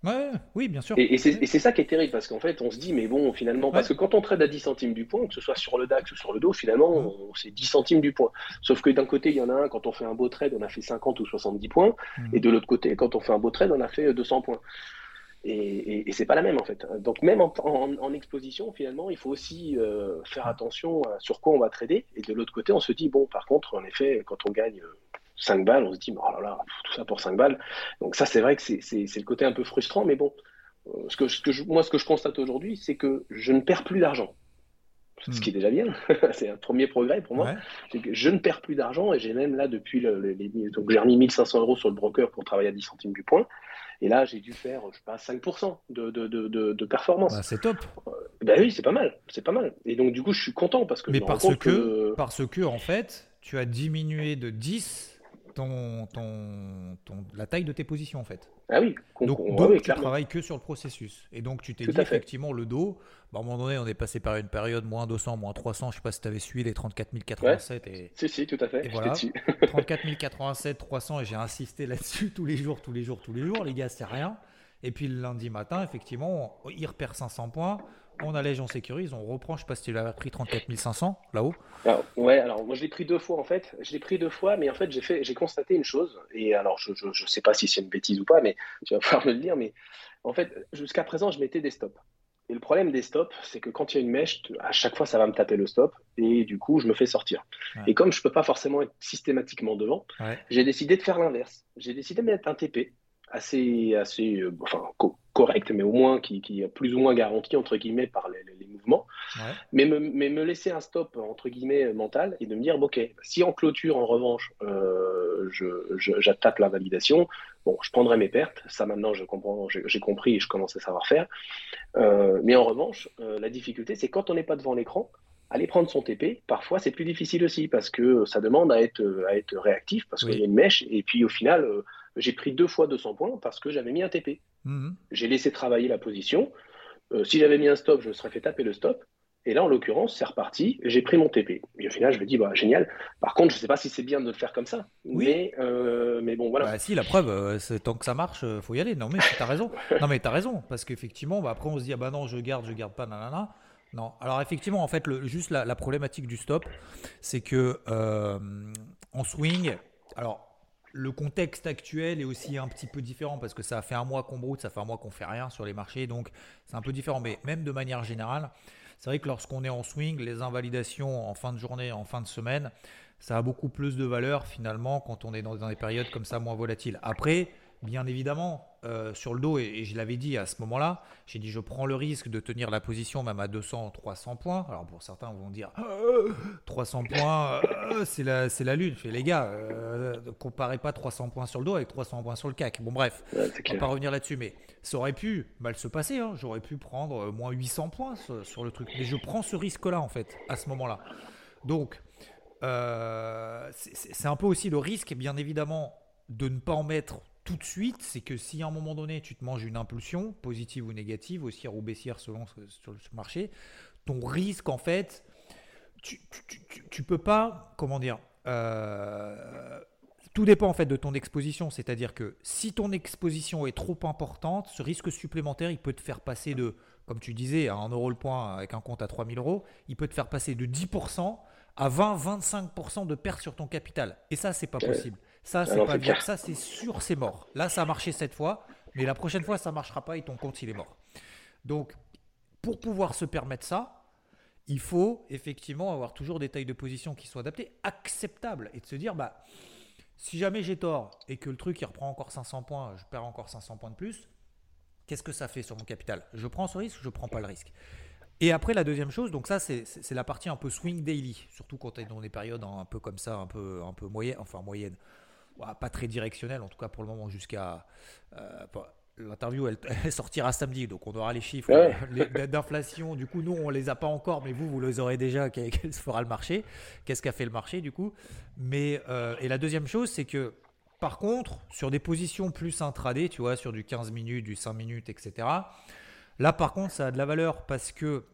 Ouais, oui, bien sûr. Et, c'est ça qui est terrible parce qu'en fait, on se dit, mais bon, finalement, parce que quand on trade à 10 centimes du point, que ce soit sur le DAX ou sur le dos, finalement, c'est 10 centimes du point. Sauf que d'un côté, il y en a un, quand on fait un beau trade, on a fait 50 ou 70 points, mmh. et de l'autre côté, quand on fait un beau trade, on a fait 200 points. Et, et, c'est pas la même en fait. Donc même en, exposition, finalement, il faut aussi euh, faire attention à sur quoi on va trader. Et de l'autre côté, on se dit, bon, par contre, en effet, quand on gagne 5 balles, on se dit, oh là là, tout ça pour 5 balles. Donc ça, c'est vrai que c'est le côté un peu frustrant, mais bon, euh, ce que, ce que je, moi, ce que je constate aujourd'hui, c'est que je ne perds plus d'argent. Ce hmm. qui est déjà bien, c'est un premier progrès pour moi. C'est que je ne perds plus d'argent et j'ai même là depuis le, les, donc j'ai remis 1500 euros sur le broker pour travailler à 10 centimes du point. Et là, j'ai dû faire, je sais pas, 5% de, de, de, de, performance. Bah, c'est top. ben oui, c'est pas mal, c'est pas mal. Et donc du coup, je suis content parce que. Mais parce que, parce que en fait, tu as diminué de 10 ton, la taille de tes positions en fait. Ah oui, donc, donc tu travailles que sur le processus. Et donc tu t'es dit effectivement le dos, bah, à un moment donné on est passé par une période moins 200, moins 300, je sais pas si tu avais suivi les 34 087. Et, si, si, tout à fait. Et voilà, 34 087, 300 et j'ai insisté là-dessus tous les jours, tous les jours, tous les jours, les gars c'est rien. Et puis le lundi matin, effectivement, il repère 500 points on allège, on sécurise, on reprend. Je sais pas si tu l'as pris 34 500 là-haut. ouais, alors moi je l'ai pris deux fois en fait. Je l'ai pris deux fois, mais en fait j'ai fait, j'ai constaté une chose. Et alors je, je, sais pas si c'est une bêtise ou pas, mais tu vas pouvoir me le dire. Mais en fait, jusqu'à présent, je mettais des stops. Et le problème des stops, c'est que quand il y a une mèche, à chaque fois, ça va me taper le stop. Et du coup, je me fais sortir. Et comme je peux pas forcément être systématiquement devant, j'ai décidé de faire l'inverse. J'ai décidé de mettre un TP assez, assez euh, enfin, correct, mais au moins qui, qui, est plus ou moins garanti, entre guillemets, par les, mouvements. Mais, me, mais me laisser un stop, entre guillemets, mental et de me dire, ok, si en clôture, en revanche, euh, j'attaque la validation, bon, je prendrai mes pertes. Ça, maintenant, je comprends, j'ai compris et je commence à savoir faire. Euh, mais en revanche, euh, la difficulté, c'est quand on n'est pas devant l'écran, aller prendre son TP, parfois c'est plus difficile aussi parce que ça demande à être, à être réactif parce qu'il y a une mèche et puis au final, j'ai pris deux fois 200 points parce que j'avais mis un TP. Mhm. J'ai laissé travailler la position. Euh, si j'avais mis un stop, je me serais fait taper le stop. Et là, en l'occurrence, c'est reparti. J'ai pris mon TP. Et au final, je me dis, bah, génial. Par contre, je ne sais pas si c'est bien de le faire comme ça. Oui. Mais, euh, mais bon, voilà. Bah, si, la preuve, euh, c'est tant que ça marche, il faut y aller. Non, mais tu as raison. non, mais tu as raison. Parce qu'effectivement, bah, après, on se dit, ah bah non, je garde, je garde pas, nanana. Non. Alors, effectivement, en fait, le, juste la, la, problématique du stop, c'est que en swing, alors le contexte actuel est aussi un petit peu différent parce que ça fait un mois qu'on broute, ça fait un mois qu'on fait rien sur les marchés, donc c'est un peu différent. Mais même de manière générale, c'est vrai que lorsqu'on est en swing, les invalidations en fin de journée, en fin de semaine, ça a beaucoup plus de valeur finalement quand on est dans des périodes comme ça moins volatiles. Après, bien évidemment, euh, sur le dos, et, je l'avais dit à ce moment-là, j'ai dit je prends le risque de tenir la position même à 200, 300 points. Alors pour certains vont dire 300 euh, points, euh, c'est la, la lune. Je fais les gars, comparez pas 300 points sur le dos avec 300 points sur le CAC. Bon bref, on va pas revenir là-dessus, mais ça aurait pu mal se passer. Hein. J'aurais pu prendre moins 800 points sur, le truc, mais je prends ce risque-là en fait à ce moment-là. Donc c'est un peu aussi le risque, bien évidemment, de ne pas en mettre tout de suite, c'est que si à un moment donné tu te manges une impulsion, positive ou négative, haussière ou baissière selon sur le marché, ton risque en fait, tu, tu, peux pas, comment dire, euh, tout dépend en fait de ton exposition, c'est-à-dire que si ton exposition est trop importante, ce risque supplémentaire, il peut te faire passer de, comme tu disais, à 1 euro le point avec un compte à 3000 euros, il peut te faire passer de 10% à 20-25% de perte sur ton capital. Et ça, c'est pas possible. Ça, c'est pas bien. Ça, c'est sûr, c'est mort. Là, ça a marché cette fois, mais la prochaine fois, ça marchera pas et ton compte, il est mort. Donc, pour pouvoir se permettre ça, il faut effectivement avoir toujours des tailles de position qui soient adaptées, acceptables, et de se dire, bah, si jamais j'ai tort et que le truc il reprend encore 500 points, je perds encore 500 points de plus, qu'est-ce que ça fait sur mon capital? Je prends ce risque, je prends pas le risque. Et après, la deuxième chose, donc ça, c'est la partie un peu swing daily, surtout quand tu es dans des périodes un peu comme ça, un peu, un peu moyenne, enfin moyenne, pas très directionnel, en tout cas pour le moment, jusqu'à. Euh, l'interview, elle, sortira samedi, donc on aura les chiffres d'inflation. Du coup, nous, on les a pas encore, mais vous, vous les aurez déjà. Quel fera le marché Qu'est-ce qu'a fait le marché, du coup? Mais, euh, Et la deuxième chose, c'est que, par contre, sur des positions plus intraday, tu vois, sur du 15 minutes, du 5 minutes, etc., là, par contre, ça a de la valeur parce que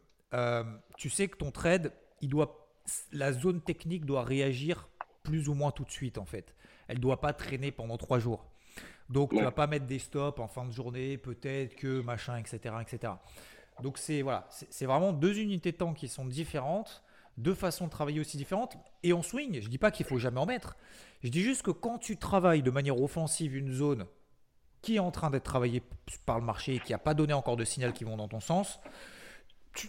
tu sais que ton trade, il doit, la zone technique doit réagir plus ou moins tout de suite en fait. Elle ne doit pas traîner pendant trois jours. Donc tu vas pas mettre des stops en fin de journée, peut-être que machin, etc., etc. Donc c'est voilà, c'est vraiment deux unités de temps qui sont différentes, deux façons de travailler aussi différentes. Et en swing, je dis pas qu'il faut jamais en mettre. Je dis juste que quand tu travailles de manière offensive une zone qui est en train d'être travaillée par le marché et qui n'a pas donné encore de signal qui vont dans ton sens,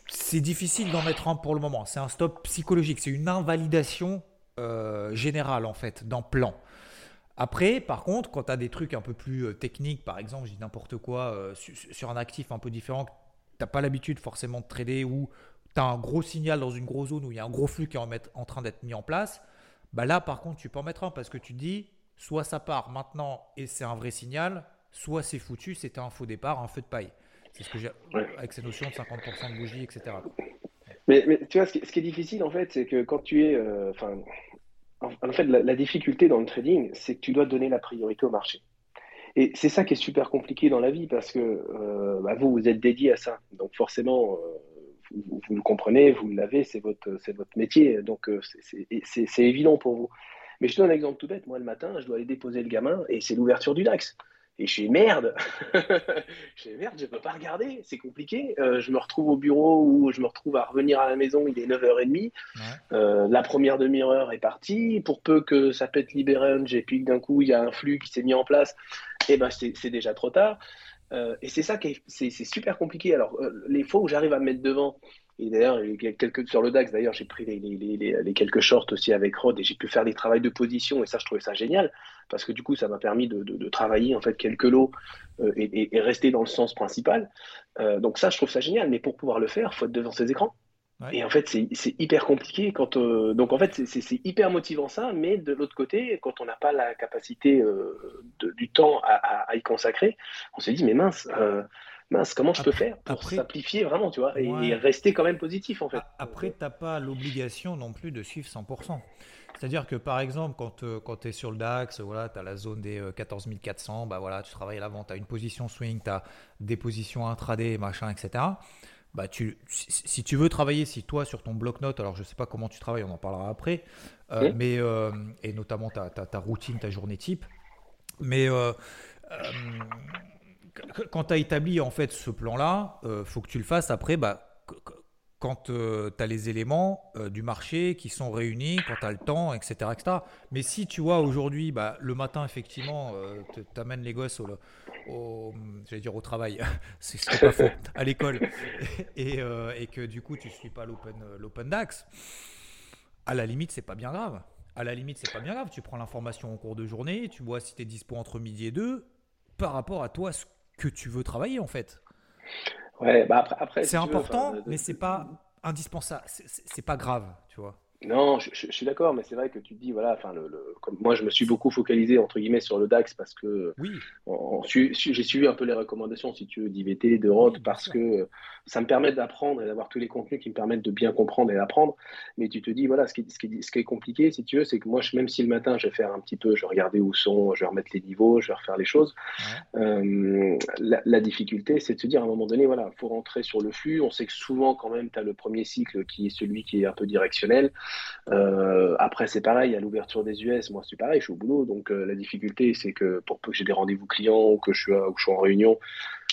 c'est difficile d'en mettre un pour le moment. C'est un stop psychologique, c'est une invalidation euh, générale en fait, d'un plan. Après, par contre, quand tu as des trucs un peu plus euh, techniques, par exemple, je dis n'importe quoi, euh, sur, un actif un peu différent, tu n'as pas l'habitude forcément de trader ou tu as un gros signal dans une grosse zone où il y a un gros flux qui est en, train d'être mis en place, bah là, par contre, tu peux en mettre un parce que tu te dis, soit ça part maintenant et c'est un vrai signal, soit c'est foutu, c'était un faux départ, un feu de paille. C'est ce que j'ai avec ces notions de 50% de bougie, etc. Mais, tu vois, ce qui, est difficile en fait, c'est que quand tu es, euh, en fait, la, difficulté dans le trading, c'est que tu dois donner la priorité au marché. Et c'est ça qui est super compliqué dans la vie parce que euh, bah, vous, vous êtes dédié à ça. Donc forcément, euh, vous, le comprenez, vous l'avez, c'est votre, votre métier. Donc euh, c'est évident pour vous. Mais je donne un exemple tout bête. Moi, le matin, je dois aller déposer le gamin et c'est l'ouverture du DAX. Et je suis merde, je suis merde, je peux pas regarder, c'est compliqué. Euh, je me retrouve au bureau ou je me retrouve à revenir à la maison, il est 9h30. Euh, la première demi-heure est partie. Pour peu que ça pète Liberum, et puis d'un coup il y a un flux qui s'est mis en place, et eh ben c'est déjà trop tard. Euh, et c'est ça qui est, c'est super compliqué. Alors les fois où j'arrive à me mettre devant, et d'ailleurs, quelques, sur le DAX, d'ailleurs, j'ai pris les, les, les, quelques shorts aussi avec Rod et j'ai pu faire des travaux de position et ça, je trouvais ça génial parce que du coup, ça m'a permis de, de, travailler en fait quelques lots euh, et, et, rester dans le sens principal. Euh, donc ça, je trouve ça génial. Mais pour pouvoir le faire, il faut être devant ses écrans. Et en fait, c'est hyper compliqué quand. Euh, donc en fait, c'est hyper motivant ça, mais de l'autre côté, quand on n'a pas la capacité du temps à, à, y consacrer, on se dit mais mince mince, comment je peux faire pour simplifier vraiment, tu vois, et, rester quand même positif en fait. Après, tu n'as pas l'obligation non plus de suivre 100%. C'est-à-dire que par exemple, quand, euh, quand tu es sur le DAX, voilà, tu as la zone des 14 euh, 400, bah voilà, tu travailles à l'avant, tu as une position swing, tu as des positions intraday, machin, etc. Bah tu, si, tu veux travailler, si toi sur ton bloc-notes, alors je sais pas comment tu travailles, on en parlera après, euh, mais, et notamment ta, ta, ta, routine, ta journée type, mais quand tu as établi en fait ce plan-là, euh, faut que tu le fasses après, bah, quand euh, tu as les éléments euh, du marché qui sont réunis, quand tu as le temps, etc., etc. Mais si tu vois aujourd'hui, bah, le matin, effectivement, tu amènes les gosses au, au dire au travail, c'est pas faux, à l'école, et, que du coup, tu ne suis pas l'Open DAX, à la limite, c'est pas bien grave. À la limite, c'est pas bien grave. Tu prends l'information en cours de journée, tu vois si tu es dispo entre midi et deux, par rapport à toi, que tu veux travailler en fait. Ouais, bah après, après c'est important, mais c'est pas indispensable. C'est pas grave, tu vois. Non, je, suis d'accord, mais c'est vrai que tu te dis, voilà, enfin, le, comme moi, je me suis beaucoup focalisé entre guillemets sur le DAX parce que oui. j'ai suivi un peu les recommandations, si tu veux, d'IVT, de Rod, parce que ça me permet d'apprendre et d'avoir tous les contenus qui me permettent de bien comprendre et d'apprendre. Mais tu te dis, voilà, ce qui, ce qui, ce qui est compliqué, si tu veux, c'est que moi, même si le matin, je vais faire un petit peu, je vais regarder où sont, je vais remettre les niveaux, je vais refaire les choses, euh, la, difficulté, c'est de se dire à un moment donné, voilà, il faut rentrer sur le flux. On sait que souvent, quand même, tu as le premier cycle qui est celui qui est un peu directionnel. Euh, après, c'est pareil, à l'ouverture des US, moi, c'est pareil, je suis au boulot. Donc, euh, la difficulté, c'est que pour peu que j'ai des rendez-vous clients ou que je suis, ou je suis en réunion,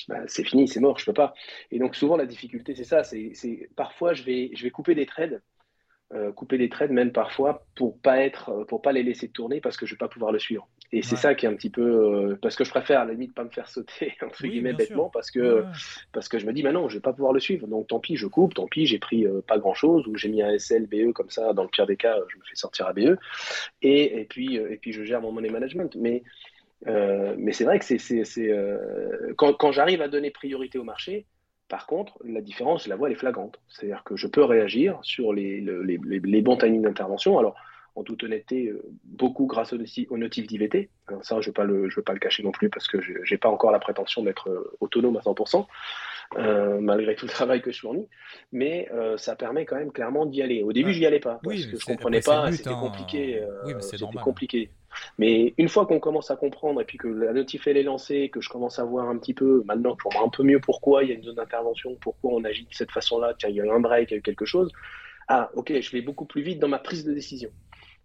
bah, c'est fini, c'est mort, je peux pas. Et donc souvent la difficulté c'est ça, c'est parfois je vais, je vais couper des trades, euh, couper des trades même parfois pour pas pour pas les laisser tourner parce que je vais pas pouvoir le suivre. Et c'est ça qui est un petit peu euh, parce que je préfère à la limite pas me faire sauter entre guillemets bêtement parce que parce que je me dis mais non je vais pas pouvoir le suivre. Donc tant pis je coupe, tant pis j'ai pris euh, pas grand chose ou j'ai mis un SL BE comme ça dans le pire des cas je me fais sortir à BE et, et puis et puis je gère mon money management. Mais euh, mais c'est vrai que c'est, euh, quand, quand j'arrive à donner priorité au marché, par contre, la différence, je la vois, elle est flagrante. C'est-à-dire que je peux réagir sur les, les, les, bons timings d'intervention. Alors, en toute honnêteté, euh, beaucoup grâce au, au notif d'IVT. ça, je ne veux, veux, pas le cacher non plus parce que je n'ai pas encore la prétention d'être autonome à 100%, malgré tout le travail que je fournis. Mais ça permet quand même clairement d'y aller. Au début, je n'y allais pas parce que je ne comprenais pas, c'était hein. compliqué. c'était compliqué. Mais une fois qu'on commence à comprendre et puis que la notif elle est lancée, que je commence à voir un petit peu, maintenant je vois un peu mieux pourquoi il y a une zone d'intervention, pourquoi on agit de cette façon-là, tiens, il y a eu un break, il y a eu quelque chose, ah ok, je vais beaucoup plus vite dans ma prise de décision.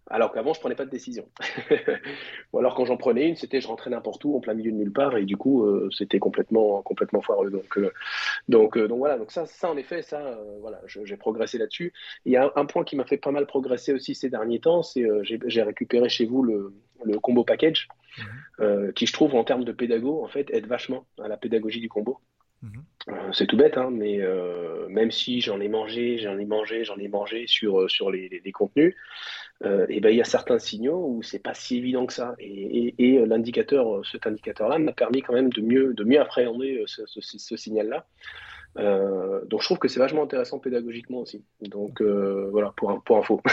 Alors qu'avant, je prenais pas de décision. Ou alors, quand j'en prenais une, c'était je rentrais n'importe où, en plein milieu de nulle part, et du coup, euh, c'était complètement, complètement foireux. Donc, euh, donc, euh, donc voilà. Donc ça, ça en effet, ça, voilà, j'ai progressé là-dessus. Il y a un, point qui m'a fait pas mal progresser aussi ces derniers temps, c'est j'ai récupéré chez vous le, le combo package, mhm. qui je trouve en termes de pédago, en fait, aide vachement à la pédagogie du combo. Mhm. c'est tout bête, hein, mais même si j'en ai mangé, j'en ai mangé, j'en ai mangé sur, sur les, contenus, euh, et ben, il y a certains signaux où c'est pas si évident que ça. Et, euh, l'indicateur, euh, cet indicateur-là m'a permis quand même de mieux, de mieux appréhender ce, ce, signal-là. donc je trouve que c'est vachement intéressant pédagogiquement aussi. Donc voilà, pour, pour info.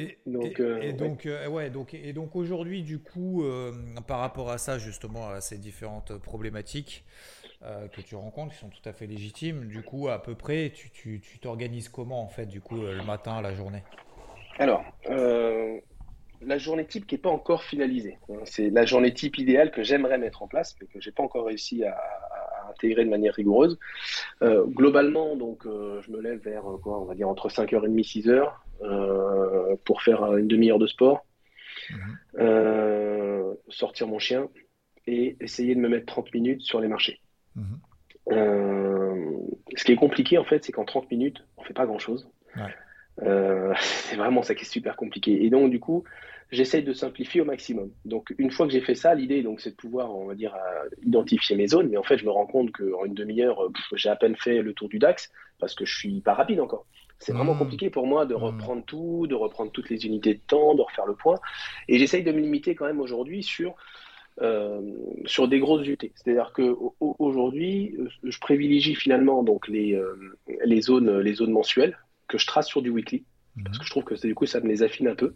Et donc, et, donc, ouais. donc, et donc aujourd'hui, du coup, par rapport à ça, justement, à ces différentes problématiques, euh, que tu rencontres qui sont tout à fait légitimes. Du coup, à peu près, tu t'organises comment en fait, du coup, euh, le matin, la journée? Alors, euh, la journée type qui n'est pas encore finalisée. C'est la journée type idéale que j'aimerais mettre en place, mais que j'ai pas encore réussi à, intégrer de manière rigoureuse. globalement, donc, je me lève vers quoi, on va dire entre 5h30 et 6h pour faire une demi-heure de sport, mhm. sortir mon chien et essayer de me mettre 30 minutes sur les marchés. Euh, ce qui est compliqué, en fait, c'est qu'en 30 minutes, on fait pas grand-chose. Euh, c'est vraiment ça qui est super compliqué. Et donc, du coup, j'essaye de simplifier au maximum. Donc, une fois que j'ai fait ça, l'idée, donc, c'est de pouvoir, on va dire, euh, identifier mes zones. Mais en fait, je me rends compte qu'en une demi-heure, j'ai à peine fait le tour du DAX parce que je suis pas rapide encore. C'est vraiment mmh. compliqué pour moi de mmh. reprendre tout, de reprendre toutes les unités de temps, de refaire le point. Et j'essaye de me limiter quand même aujourd'hui sur euh, sur des grosses UT. C'est-à-dire que aujourd'hui, je privilégie finalement donc les, euh, les, zones, les zones mensuelles que je trace sur du weekly, mhm. parce que je trouve que du coup ça me les affine un peu.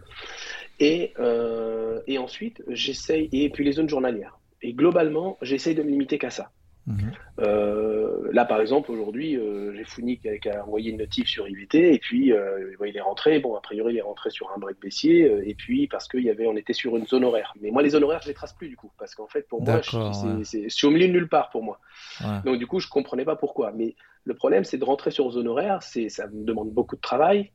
Et, euh, et ensuite, j'essaye, et puis les zones journalières. Et globalement, j'essaye de me limiter qu'à ça. Mhm. Euh, là, par exemple, aujourd'hui, euh, j'ai Founi qui a, envoyé une notif sur IVT et puis euh, il est rentré. Bon, a priori, il est rentré sur un break baissier et puis parce qu'il y avait, on était sur une zone horaire. Mais moi, les zones horaires, je les trace plus du coup parce qu'en fait, pour moi, c'est au milieu de nulle part pour moi. Donc, du coup, je comprenais pas pourquoi. Mais le problème, c'est de rentrer sur zone horaire. C'est, ça me demande beaucoup de travail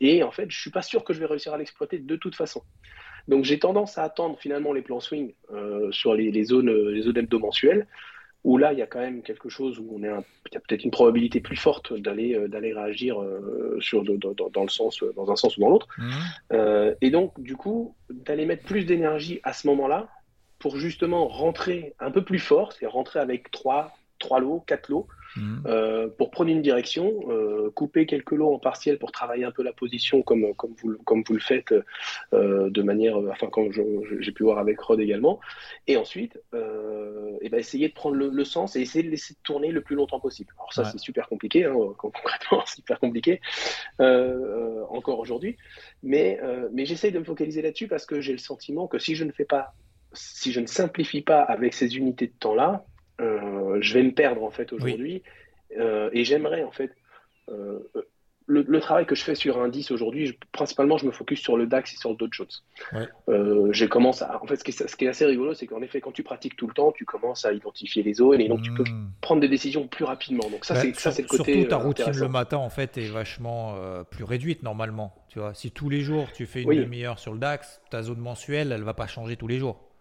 et en fait, je suis pas sûr que je vais réussir à l'exploiter de toute façon. Donc, j'ai tendance à attendre finalement les plans swing sur les, les zones, les zones hebdo-mensuelles où là, il y a quand même quelque chose où on est il y a peut-être une probabilité plus forte d'aller euh, d'aller réagir euh, sur dans, le sens dans un sens ou dans l'autre. Mmh. Euh, et donc, du coup, d'aller mettre plus d'énergie à ce moment-là pour justement rentrer un peu plus fort, c'est rentrer avec trois trois lots, quatre lots, Mhm. Euh, pour prendre une direction, euh, couper quelques lots en partiel pour travailler un peu la position comme, comme, vous, comme vous le faites euh, de manière, enfin quand j'ai pu voir avec Rod également, et ensuite et ben essayer de prendre le, sens et essayer de laisser tourner le plus longtemps possible. Alors ça c'est super compliqué, hein, concrètement c'est super compliqué encore aujourd'hui, mais, mais j'essaye de me focaliser là-dessus parce que j'ai le sentiment que si je ne fais pas si je ne simplifie pas avec ces unités de temps-là, je vais me perdre en fait aujourd'hui. Euh, et j'aimerais en fait euh, le, travail que je fais sur un 10 aujourd'hui, principalement, je me focus sur le DAX et sur le Dow Jones. Ouais. j'ai commencé à, en fait, ce qui, est, ce qui est assez rigolo, c'est qu'en effet, quand tu pratiques tout le temps, tu commences à identifier les zones et donc tu peux hmm. prendre des décisions plus rapidement. Donc ça, bah, c'est ça, c'est le côté. Surtout ta routine le matin, en fait, est vachement plus réduite normalement. Tu vois, si tous les jours tu fais une demi-heure sur le DAX, ta zone mensuelle, elle va pas changer tous les jours.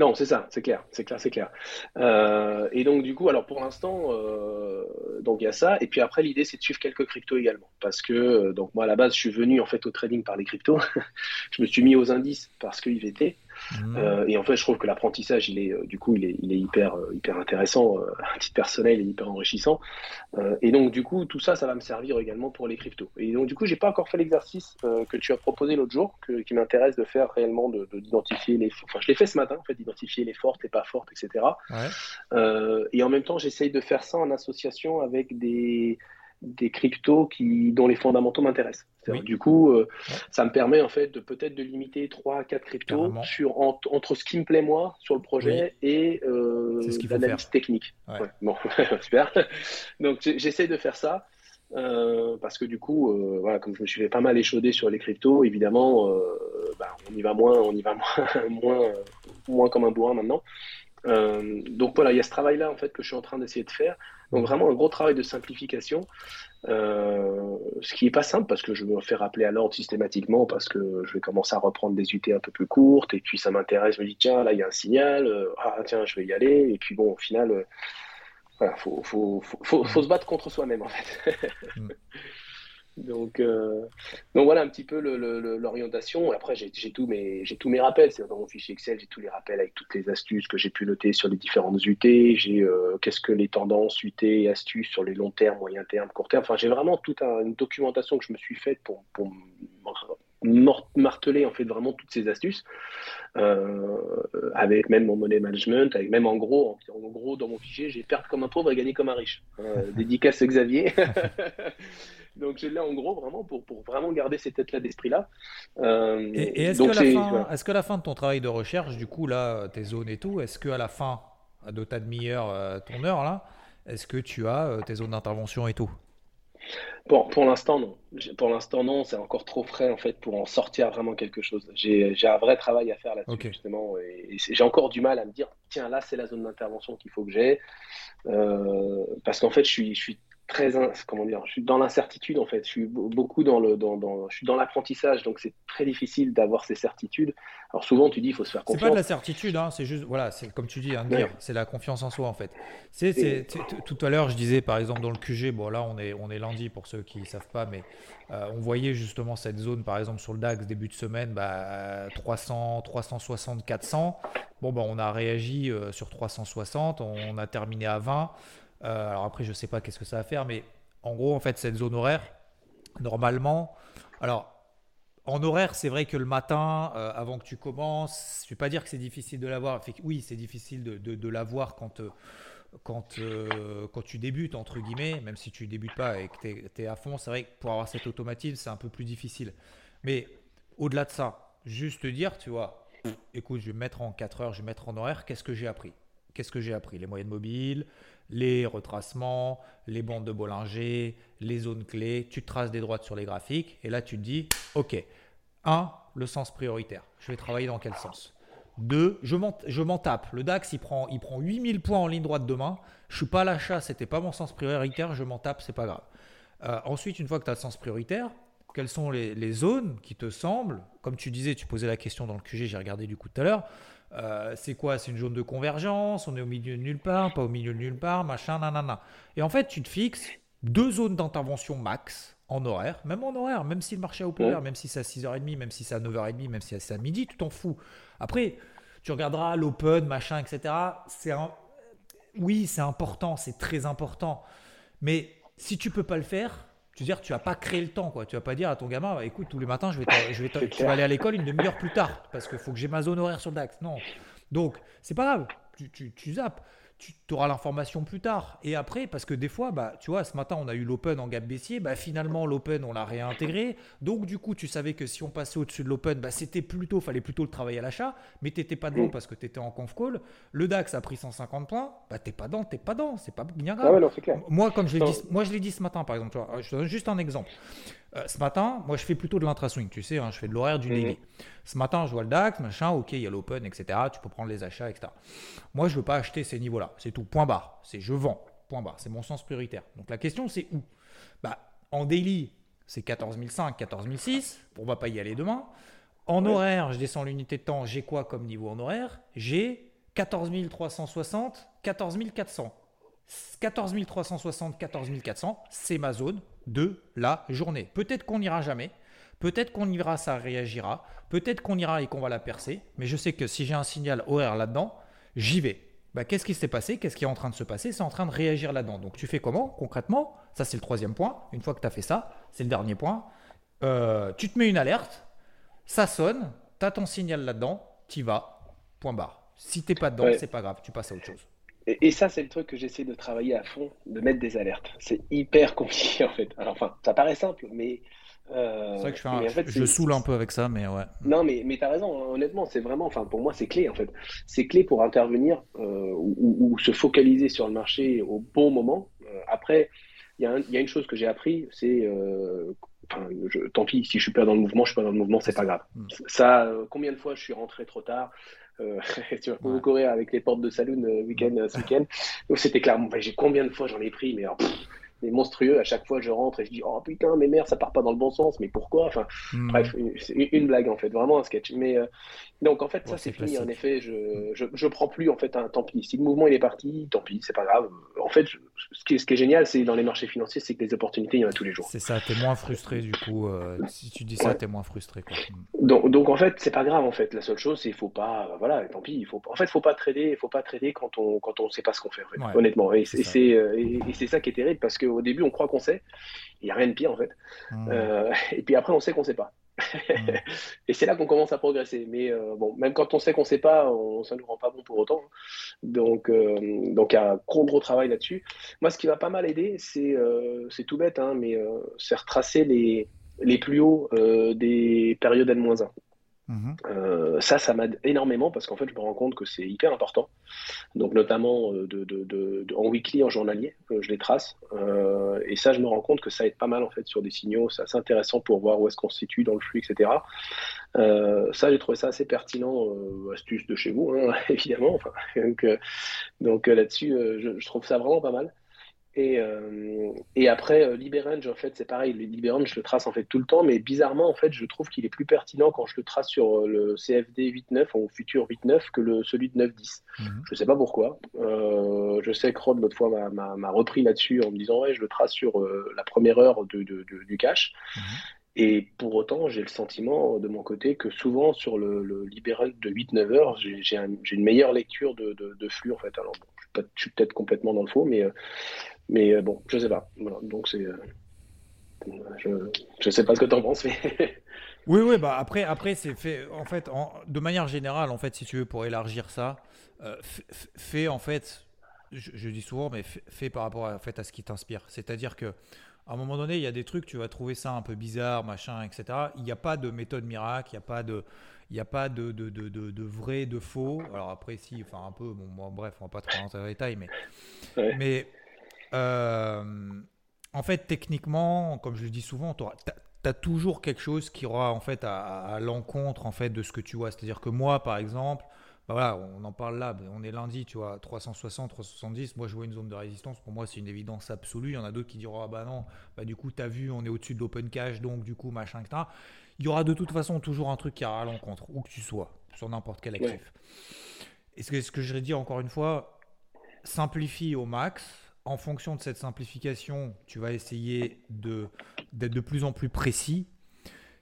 Non, c'est ça, c'est clair, c'est clair, c'est clair. Euh, et donc du coup, alors pour l'instant, euh, donc il y a ça. Et puis après, l'idée c'est de suivre quelques cryptos également, parce que euh, donc moi à la base, je suis venu en fait au trading par les cryptos. je me suis mis aux indices parce que IVT. Mmh. Euh, et en fait, je trouve que l'apprentissage, il est euh, du coup, il est, il est hyper, euh, hyper intéressant, à titre personnel, il est hyper enrichissant. et donc, du coup, tout ça, ça va me servir également pour les cryptos. Et donc, du coup, j'ai pas encore fait l'exercice que tu as proposé l'autre jour, que, qui m'intéresse de faire réellement, de, d'identifier les, enfin, je l'ai fait ce matin, en fait, d'identifier les fortes et pas fortes, etc. et en même temps, j'essaye de faire ça en association avec des des cryptos qui, dont les fondamentaux m'intéressent. Du coup, euh, ça me permet en fait de peut-être de limiter 3 à 4 cryptos sur, entre ce qui me plaît moi sur le projet et euh, l'analyse technique. bon, super. Donc j'essaie de faire ça. parce que du coup, voilà, comme je me suis fait pas mal échauder sur les cryptos, évidemment, bah, on y va moins, on y va moins, moins, moins comme un bourrin maintenant. Donc voilà, il y a ce travail-là en fait que je suis en train d'essayer de faire. Donc vraiment un gros travail de simplification, euh, ce qui n'est pas simple parce que je me fais rappeler à l'ordre systématiquement parce que je vais commencer à reprendre des UT un peu plus courtes et puis ça m'intéresse, je me dis tiens là il y a un signal, euh, ah tiens je vais y aller et puis bon au final, euh, voilà, faut, faut, faut, faut, se battre contre soi-même en fait. Donc, euh, donc voilà un petit peu l'orientation. Après, j'ai tous mes, j'ai tous mes rappels. C'est dans mon fichier Excel, j'ai tous les rappels avec toutes les astuces que j'ai pu noter sur les différentes UT. J'ai euh, qu'est-ce que les tendances UT, astuces sur les long terme, moyen terme, court terme. Enfin, j'ai vraiment toute une documentation que je me suis faite pour, pour marteler en fait vraiment toutes ces astuces euh, avec même mon money management avec même en gros en, gros dans mon fichier j'ai perdre comme un pauvre et gagner comme un riche. Dédicace Xavier. Donc j'ai là en gros vraiment pour, pour vraiment garder cette tête-là d'esprit-là. Euh, et, est-ce que, la fin, est-ce que la fin de ton travail de recherche, du coup là, tes zones et tout, est-ce qu'à la fin de ta demi-heure, euh, ton heure là, est-ce que tu as euh, tes zones d'intervention et tout? Bon, pour l'instant, non. Pour l'instant, non. C'est encore trop frais, en fait, pour en sortir vraiment quelque chose. J'ai un vrai travail à faire là-dessus, justement. Et, j'ai encore du mal à me dire, tiens, là, c'est la zone d'intervention qu'il faut que j'ai. parce qu'en fait, je suis, je suis très comment dire je suis dans l'incertitude en fait. Je suis beaucoup dans le dans, dans je suis dans l'apprentissage donc c'est très difficile d'avoir ces certitudes. Alors souvent tu dis il faut se faire confiance c'est pas de la certitude hein, c'est juste voilà c'est comme tu dis hein, dire c'est la confiance en soi en fait. C'est tout à l'heure je disais par exemple dans le QG bon là on est on est lundi pour ceux qui savent pas mais euh, on voyait justement cette zone par exemple sur le DAX début de semaine bah, 300 360 400 bon bah on a réagi euh, sur 360 on a terminé à 20 euh, alors après, je ne sais pas qu'est-ce que ça va faire, mais en gros, en fait, cette zone horaire, normalement, alors en horaire, c'est vrai que le matin, euh, avant que tu commences, je ne vais pas dire que c'est difficile de l'avoir. Oui, c'est difficile de, l'avoir quand, euh, quand, quand tu débutes, entre guillemets, même si tu ne débutes pas et que tu es, à fond. C'est vrai que pour avoir cet automatisme, c'est un peu plus difficile. Mais au-delà de ça, juste te dire, tu vois, écoute, je vais me mettre en 4 heures, je vais me mettre en horaire, qu'est-ce que j'ai appris? Qu'est-ce que j'ai appris? Les moyennes mobiles, les retracements, les bandes de Bollinger, les zones clés, tu traces des droites sur les graphiques et là tu te dis, ok, 1, le sens prioritaire, je vais travailler dans quel sens? 2, je m'en tape, le DAX il prend, il prend 8000 points en ligne droite demain, je suis pas à l'achat, c'était pas mon sens prioritaire, je m'en tape, c'est pas grave. Euh, ensuite, une fois que tu as le sens prioritaire, quelles sont les, les, zones qui te semblent, comme tu disais, tu posais la question dans le QG, j'ai regardé du coup tout à l'heure, euh, c'est quoi? C'est une zone de convergence On est au milieu de nulle part Pas au milieu de nulle part Machin, nanana. Et en fait, tu te fixes deux zones d'intervention max en horaire, même en horaire, même si le marché est open, même si c'est à 6h30, même si c'est à 9h30, même si c'est à midi, tu t'en fous. Après, tu regarderas l'open, machin, etc. C'est Oui, c'est important, c'est très important. Mais si tu peux pas le faire, tu veux dire, tu vas pas créer le temps, quoi. Tu vas pas dire à ton gamin, bah, écoute, tous les matins, je vais, je vais tu vas aller à l'école une demi-heure plus tard parce qu'il faut que j'ai ma zone horaire sur le DAX. Non. Donc, c'est pas grave. Tu, tu, tu zappes tu auras l'information plus tard. Et après, parce que des fois, bah, tu vois, ce matin, on a eu l'Open en gap baissier. Bah, finalement, l'Open, on l'a réintégré. Donc, du coup, tu savais que si on passait au-dessus de l'Open, bah, c'était plutôt, fallait plutôt le travailler à l'achat. Mais tu n'étais pas dedans parce que tu étais en conf call. Le DAX a pris 150 points. Bah, tu n'es pas dedans, tu n'es pas dedans. C'est pas bien grave. Ah moi, comme je l'ai dit, moi, je l'ai dit ce matin, par exemple. je te donne juste un exemple. Euh, ce matin, moi, je fais plutôt de l'intra-swing, tu sais, hein, je fais de l'horaire du daily. Mhm. Ce matin, je vois le DAX, machin, ok, il y a l'open, etc. Tu peux prendre les achats, etc. Moi, je ne veux pas acheter ces niveaux-là. C'est tout. Point barre. C'est je vends. Point barre. C'est mon sens prioritaire. Donc la question, c'est où? Bah, En daily, c'est 14005, 14006. On va pas y aller demain. En horaire, je descends l'unité de temps. J'ai quoi comme niveau en horaire? J'ai 14360, 14400. 14360, 14400, c'est ma zone de la journée. Peut-être qu'on n'ira jamais, peut-être qu'on ira, ça réagira, peut-être qu'on ira et qu'on va la percer, mais je sais que si j'ai un signal horaire là-dedans, j'y vais. Bah, qu'est-ce qui s'est passé? Qu'est-ce qui est en train de se passer? C'est en train de réagir là-dedans. Donc tu fais comment concrètement? Ça c'est le troisième point. Une fois que tu as fait ça, c'est le dernier point. Euh, tu te mets une alerte, ça sonne, tu as ton signal là-dedans, tu y vas, point barre. Si t'es pas dedans, c'est pas grave, tu passes à autre chose. Et, ça, c'est le truc que j'essaie de travailler à fond, de mettre des alertes. C'est hyper compliqué en fait. Alors, enfin, ça paraît simple, mais. Euh, c'est vrai que je, en fait, je saoule un peu avec ça, mais ouais. Non, mais, mais tu as raison, hein. honnêtement, c'est vraiment, enfin, pour moi, c'est clé en fait. C'est clé pour intervenir euh, ou, se focaliser sur le marché au bon moment. Euh, après, il y, a une chose que j'ai appris, c'est Enfin, tant pis, si je suis pas dans le mouvement, je suis pas dans le mouvement, c'est pas grave. Mm. Ça, combien de fois je suis rentré trop tard? Euh, tu vas courir avec les portes de saloon week-end ce week-end. C'était clair. j'ai combien de fois j'en ai pris, mais mais monstrueux. À chaque fois, je rentre et je dis Oh putain, mais merde, ça part pas dans le bon sens, mais pourquoi? Enfin, hmm. bref, c'est une, blague en fait, vraiment un sketch. Mais euh, donc en fait, ça c'est fini. En effet, je, je, je, prends plus en fait un tant pis. Si le mouvement il est parti, tant pis, c'est pas grave. En fait, ce, qui est, ce qui est génial, c'est dans les marchés financiers, c'est que les opportunités, il y en a tous les jours. C'est ça, t'es moins frustré du coup. Euh, si tu dis ça, t'es moins frustré. Quoi. Donc, donc en fait, c'est pas grave en fait. La seule chose, c'est qu'il faut pas, voilà, tant pis. Il faut, en fait, faut pas trader, faut pas trader quand on quand on sait pas ce qu'on fait. honnêtement, et c'est euh, et, et c'est ça qui est terrible parce qu'au début, on croit qu'on il n'y a rien de pire en fait. Mmh. Euh, et puis après, on sait qu'on ne sait pas. Mmh. et c'est là qu'on commence à progresser. Mais euh, bon, même quand on sait qu'on ne sait pas, ça ne nous rend pas bon pour autant. Donc, euh, donc il y a un gros, gros travail là-dessus. Moi, ce qui va pas mal aider, c'est c'est tout bête, hein, mais c'est retracer les, les plus hauts des périodes N-1. Mhm. Euh, ça, ça m'aide énormément parce qu'en fait, je me rends compte que c'est hyper important. Donc, notamment euh, en weekly, en journalier, euh, je les trace. et ça, je me rends compte que ça aide pas mal en fait sur des signaux. C'est assez intéressant pour voir où est-ce qu'on se situe dans le flux, etc. ça, j'ai trouvé ça assez pertinent. astuce de chez vous, hein, évidemment. donc, là-dessus, je, trouve ça vraiment pas mal. Et, euh, et après, euh, Liberange, en fait, c'est pareil. Le Liberange, je le trace en fait tout le temps, mais bizarrement, en fait, je trouve qu'il est plus pertinent quand je le trace sur euh, le CFD 8.9 ou futur 8.9 que le, celui de 9.10. Mhm. Je ne sais pas pourquoi. Euh, je sais que Rod, l'autre fois, m'a repris là-dessus en me disant Ouais, je le trace sur euh, la première heure de, de, de, du cache. Mhm. Et pour autant, j'ai le sentiment de mon côté que souvent sur le, le de 8-9 heures, j'ai une meilleure lecture de, flux en fait. Alors, je suis peut-être complètement dans le faux, mais mais euh, bon, je sais pas. donc c'est. Euh, je, je sais pas ce que tu en penses, mais. oui, oui, bah après, après c'est fait. En fait, de manière générale, en fait, si tu veux, pour élargir ça, euh, fais en fait. Je, dis souvent, mais fais par rapport à, en fait, à ce qui t'inspire. C'est-à-dire que à un moment donné, il y a des trucs, tu vas trouver ça un peu bizarre, machin, etc. Il n'y a pas de méthode miracle, il n'y a pas de, il n'y a pas de, de, de, de, vrai, de faux. Alors après, si, enfin un peu, bon, bref, on va pas trop rentrer dans les détails, mais, mais euh, en fait, techniquement, comme je le dis souvent, tu as, toujours quelque chose qui aura en fait à, l'encontre en fait de ce que tu vois. C'est-à-dire que moi, par exemple, bah voilà, on en parle là, on est lundi, tu vois, 360, 370. Moi, je vois une zone de résistance. Pour moi, c'est une évidence absolue. Il y en a d'autres qui diront, ah bah non, bah du coup, tu as vu, on est au-dessus de l'open cache, donc du coup, machin, etc. Il y aura de toute façon toujours un truc qui ira à l'encontre, où que tu sois, sur n'importe quel actif. Et ce que, ce que je dit encore une fois, simplifie au max en fonction de cette simplification, tu vas essayer d'être de plus en plus précis.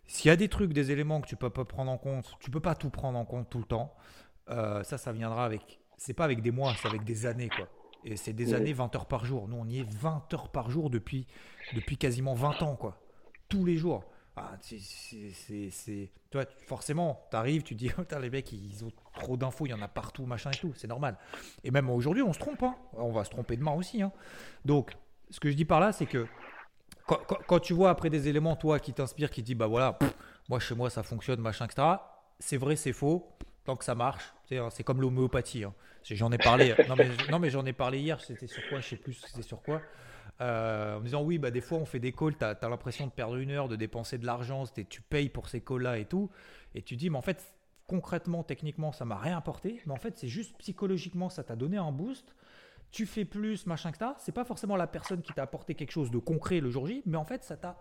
S'il y a des trucs, des éléments que tu peux pas prendre en compte, tu peux pas tout prendre en compte tout le temps. Euh, ça, ça viendra avec. C'est pas avec des mois, c'est avec des années, quoi. Et c'est des années, 20 heures par jour. Nous, on y est 20 heures par jour depuis, depuis quasiment 20 ans, quoi. Tous les jours. Ah, c'est, toi, forcément, tu arrives, tu dis, oh, les mecs, ils ont trop d'infos, il y en a partout, machin et tout, c'est normal. Et même aujourd'hui, on se trompe, hein. on va se tromper demain aussi. Hein. Donc, ce que je dis par là, c'est que quand, tu vois après des éléments, toi, qui t'inspirent, qui te disent, bah voilà, moi, chez moi, ça fonctionne, machin, etc., c'est vrai, c'est faux, tant que ça marche, c'est hein, comme l'homéopathie. J'en ai parlé, non mais, non, mais j'en ai parlé hier, c'était sur quoi, je sais plus c'était sur quoi. Euh, en disant oui, bah, des fois on fait des calls, tu as, l'impression de perdre une heure, de dépenser de l'argent, tu payes pour ces calls-là et tout. Et tu dis, mais en fait, concrètement, techniquement, ça m'a rien apporté. Mais en fait, c'est juste psychologiquement, ça t'a donné un boost. Tu fais plus, machin que ça. C'est pas forcément la personne qui t'a apporté quelque chose de concret le jour J, mais en fait, ça t'a.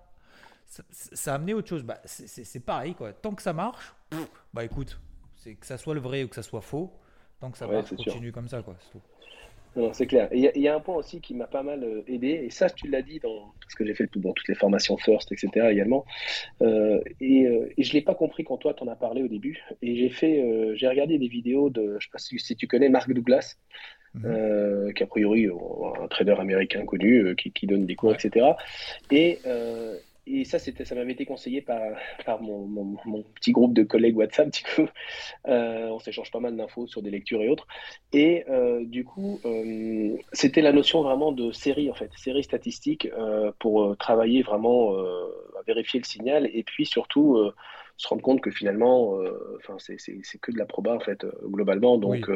Ça, a amené autre chose. Bah, c'est pareil, quoi. Tant que ça marche, bah écoute, c'est que ça soit le vrai ou que ça soit faux, tant que ça marche, continue comme ça, quoi. C'est tout. Non, c'est clair. Il y, a un point aussi qui m'a pas mal euh, aidé, et ça, tu l'as dit dans parce que j'ai fait bon, toutes les formations First, etc. également. Euh, et, euh, et, je l'ai pas compris quand toi t'en as parlé au début. Et j'ai fait, j'ai regardé des vidéos de, je sais pas si, si tu connais Mark Douglas, mhm. qui a priori un trader américain connu, qui, qui, donne des cours, etc. Et et ça, ça m'avait été conseillé par, par mon, mon, mon, petit groupe de collègues WhatsApp, du coup. Euh, on s'échange pas mal d'infos sur des lectures et autres. Et euh, du coup, euh, c'était la notion vraiment de série, en fait, série statistique euh, pour travailler vraiment à vérifier le signal et puis surtout se rendre compte que finalement, enfin, c'est, que de la proba, en fait, globalement. Donc,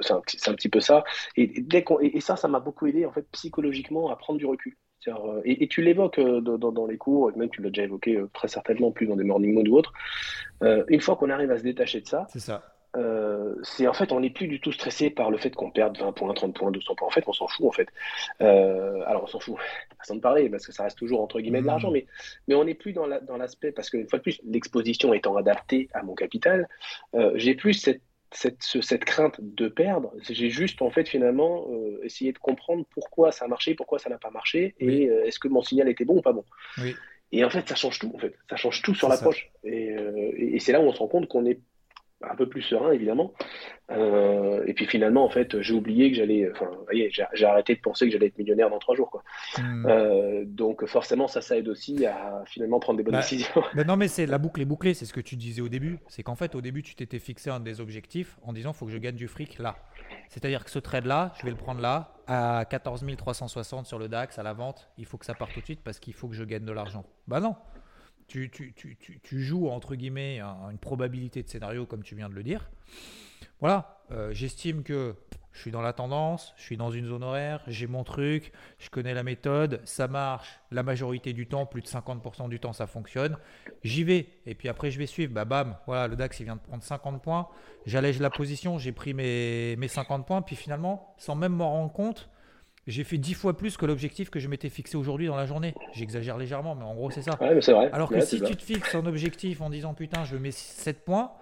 c'est un, un, petit peu ça. Et, dès et, ça, ça m'a beaucoup aidé en fait psychologiquement à prendre du recul. Et, tu l'évoques dans, dans, les cours, et même tu l'as déjà évoqué très certainement plus dans des morning modes ou autres. une fois qu'on arrive à se détacher de ça, c'est ça euh, c'est en fait, on n'est plus du tout stressé par le fait qu'on perde 20 points, 30 points, 200 points. En fait, on s'en fout, en fait. Euh, alors, on s'en fout, sans de parler, parce que ça reste toujours entre guillemets de l'argent, mmh. mais, mais on n'est plus dans l'aspect, parce qu'une fois de plus, l'exposition étant adaptée à mon capital, euh, j'ai plus cette, cette, cette, crainte de perdre. J'ai juste, en fait, finalement, essayé de comprendre pourquoi ça a marché, pourquoi ça n'a pas marché, et est-ce que mon signal était bon ou pas bon. Et en fait, ça change tout, en fait. Ça change tout sur l'approche. Et, et c'est là où on se rend compte qu'on est un peu plus serein évidemment. Euh, et puis finalement, en fait, j'ai oublié que j'allais. Enfin, vous voyez, j'ai arrêté de penser que j'allais être millionnaire dans trois jours. Quoi. Hmm. Euh, donc forcément, ça, ça aide aussi à finalement prendre des bonnes bah, décisions. non, mais c'est la boucle est bouclée. C'est ce que tu disais au début. C'est qu'en fait, au début, tu t'étais fixé un des objectifs en disant, il faut que je gagne du fric là. C'est-à-dire que ce trade-là, je vais le prendre là, à 14 360 sur le DAX, à la vente. Il faut que ça parte tout de suite parce qu'il faut que je gagne de l'argent. Bah non tu, tu, tu, tu, joues entre guillemets une probabilité de scénario comme tu viens de le dire. Voilà, euh, j'estime que je suis dans la tendance, je suis dans une zone horaire, j'ai mon truc, je connais la méthode, ça marche la majorité du temps, plus de 50% du temps ça fonctionne. J'y vais et puis après je vais suivre. Bah bam, voilà, le DAX il vient de prendre 50 points, j'allège la position, j'ai pris mes, mes 50 points, puis finalement, sans même m'en rendre compte, j'ai fait 10 fois plus que l'objectif que je m'étais fixé aujourd'hui dans la journée. J'exagère légèrement, mais en gros, c'est ça. Alors que si tu te fixes un objectif en disant putain, je mets 7 points,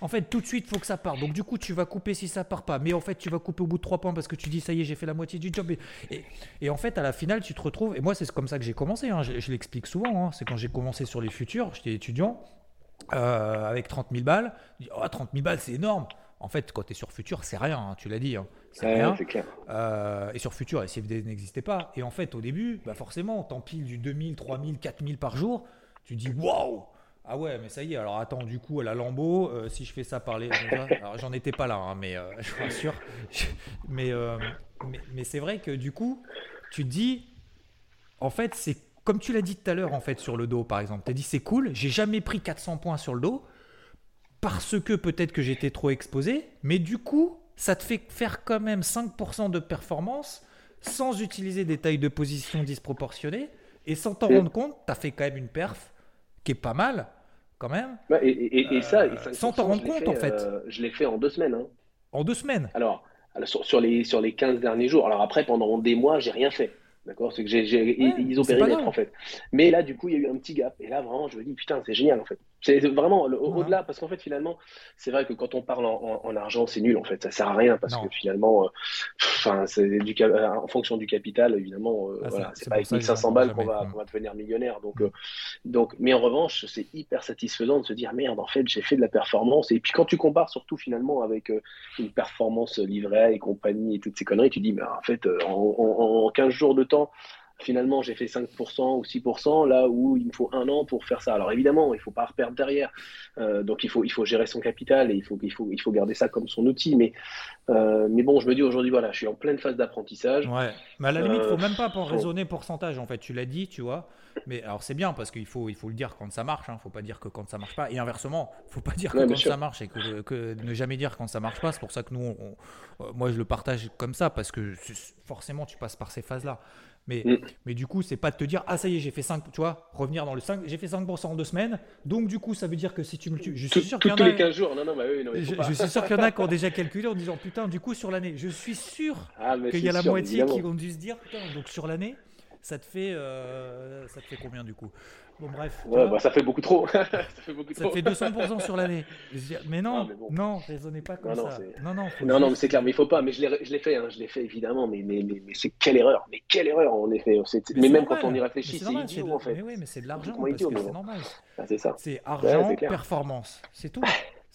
en fait, tout de suite, il faut que ça parte. Donc, du coup, tu vas couper si ça part pas. Mais en fait, tu vas couper au bout de 3 points parce que tu dis ça y est, j'ai fait la moitié du job. Et, et, en fait, à la finale, tu te retrouves. Et moi, c'est comme ça que j'ai commencé. Hein. Je, l'explique souvent. Hein. C'est quand j'ai commencé sur les futurs, j'étais étudiant. Euh, avec 30 000 balles, je dis, oh, 30 000 balles, c'est énorme. En fait, quand tu es sur Futur, c'est rien, hein, tu l'as dit. Hein. c'est rien. Euh, et sur Futur, CFD n'existait pas. Et en fait, au début, bah forcément, t'empiles du 2000, 3000, 4000 par jour. Tu dis waouh Ah ouais, mais ça y est, alors attends, du coup, à la Lambeau, euh, si je fais ça par les. alors j'en étais pas là, hein, mais euh, je suis sûr. mais, mais, mais c'est vrai que du coup, tu te dis, en fait, c'est comme tu l'as dit tout à l'heure, en fait, sur le dos, par exemple. Tu as dit, c'est cool, j'ai jamais pris 400 points sur le dos parce que peut-être que j'étais trop exposé, mais du coup, ça te fait faire quand même 5% de performance sans utiliser des tailles de position disproportionnées et sans t'en rendre compte, tu as fait quand même une perf qui est pas mal quand même. et, ça, sans t'en rendre compte en fait. Euh, je l'ai fait en deux semaines. Hein. En deux semaines? Alors, sur, les, sur les 15 derniers jours. Alors après, pendant des mois, j'ai rien fait. D'accord? C'est que j'ai ils ont périmètre en fait. Mais là, du coup, il y a eu un petit gap. Et là, vraiment, je me dis, putain, c'est génial en fait. C'est vraiment au-delà, parce qu'en fait, finalement, c'est vrai que quand on parle en, argent, c'est nul en fait, ça sert à rien parce que finalement, euh, enfin, c'est du euh, en fonction du capital, évidemment, euh, ah, voilà, c'est pas avec 1500 balles qu'on va, va, devenir millionnaire. Donc, mm. donc, mais en revanche, c'est hyper satisfaisant de se dire merde, en fait, j'ai fait de la performance. Et puis quand tu compares surtout finalement avec une performance livrée et compagnie et toutes ces conneries, tu dis, mais en fait, en, en 15 jours de temps, finalement j'ai fait 5% ou 6%, là où il me faut un an pour faire ça. Alors évidemment, il ne faut pas reperdre derrière, euh, donc il faut, il faut gérer son capital et il faut, il, faut, il faut garder ça comme son outil. Mais, euh, mais bon, je me dis aujourd'hui, voilà, je suis en pleine phase d'apprentissage. Ouais, mais à la limite, il ne faut euh, même pas pour raisonner pourcentage, en fait, tu l'as dit, tu vois. Mais alors c'est bien parce qu'il faut, il faut le dire quand ça marche, il hein. ne faut pas dire que quand ça marche pas. Et inversement, il ne faut pas dire que quand ça marche et que, que, ne jamais dire quand ça marche pas. C'est pour ça que nous, moi je le partage comme ça parce que forcément tu passes par ces phases-là. Mais, mm. mais du coup, c'est pas de te dire, ah ça y est, j'ai fait 5, tu vois, revenir dans le 5, j'ai fait 5% en deux semaines, donc du coup, ça veut dire que si tu me tues, je suis sûr qu'il y en a. Tous les 15 jours, non, non, bah oui, non, je, je, suis sûr qu'il y en a qui ont déjà calculé en disant, putain, du coup, sur l'année, je suis sûr ah, qu'il y a la moitié qui ont dû se dire, putain, donc sur l'année, ça te fait, euh, ça te fait combien du coup? Bon, bref. bah, ça fait beaucoup trop. ça fait, beaucoup ça fait 200% sur l'année. Mais non, ah, non, raisonnez pas comme non, ça. Non, non, non, non, mais c'est clair, mais il faut pas. Mais je l'ai fait, hein, je l'ai fait évidemment. Mais, mais, mais, c'est quelle erreur Mais quelle erreur en effet. Mais, même quand on y réfléchit, c'est idiot en fait. Mais oui, mais c'est de l'argent. C'est normal. Ah, c'est ça. C'est argent, performance. C'est tout.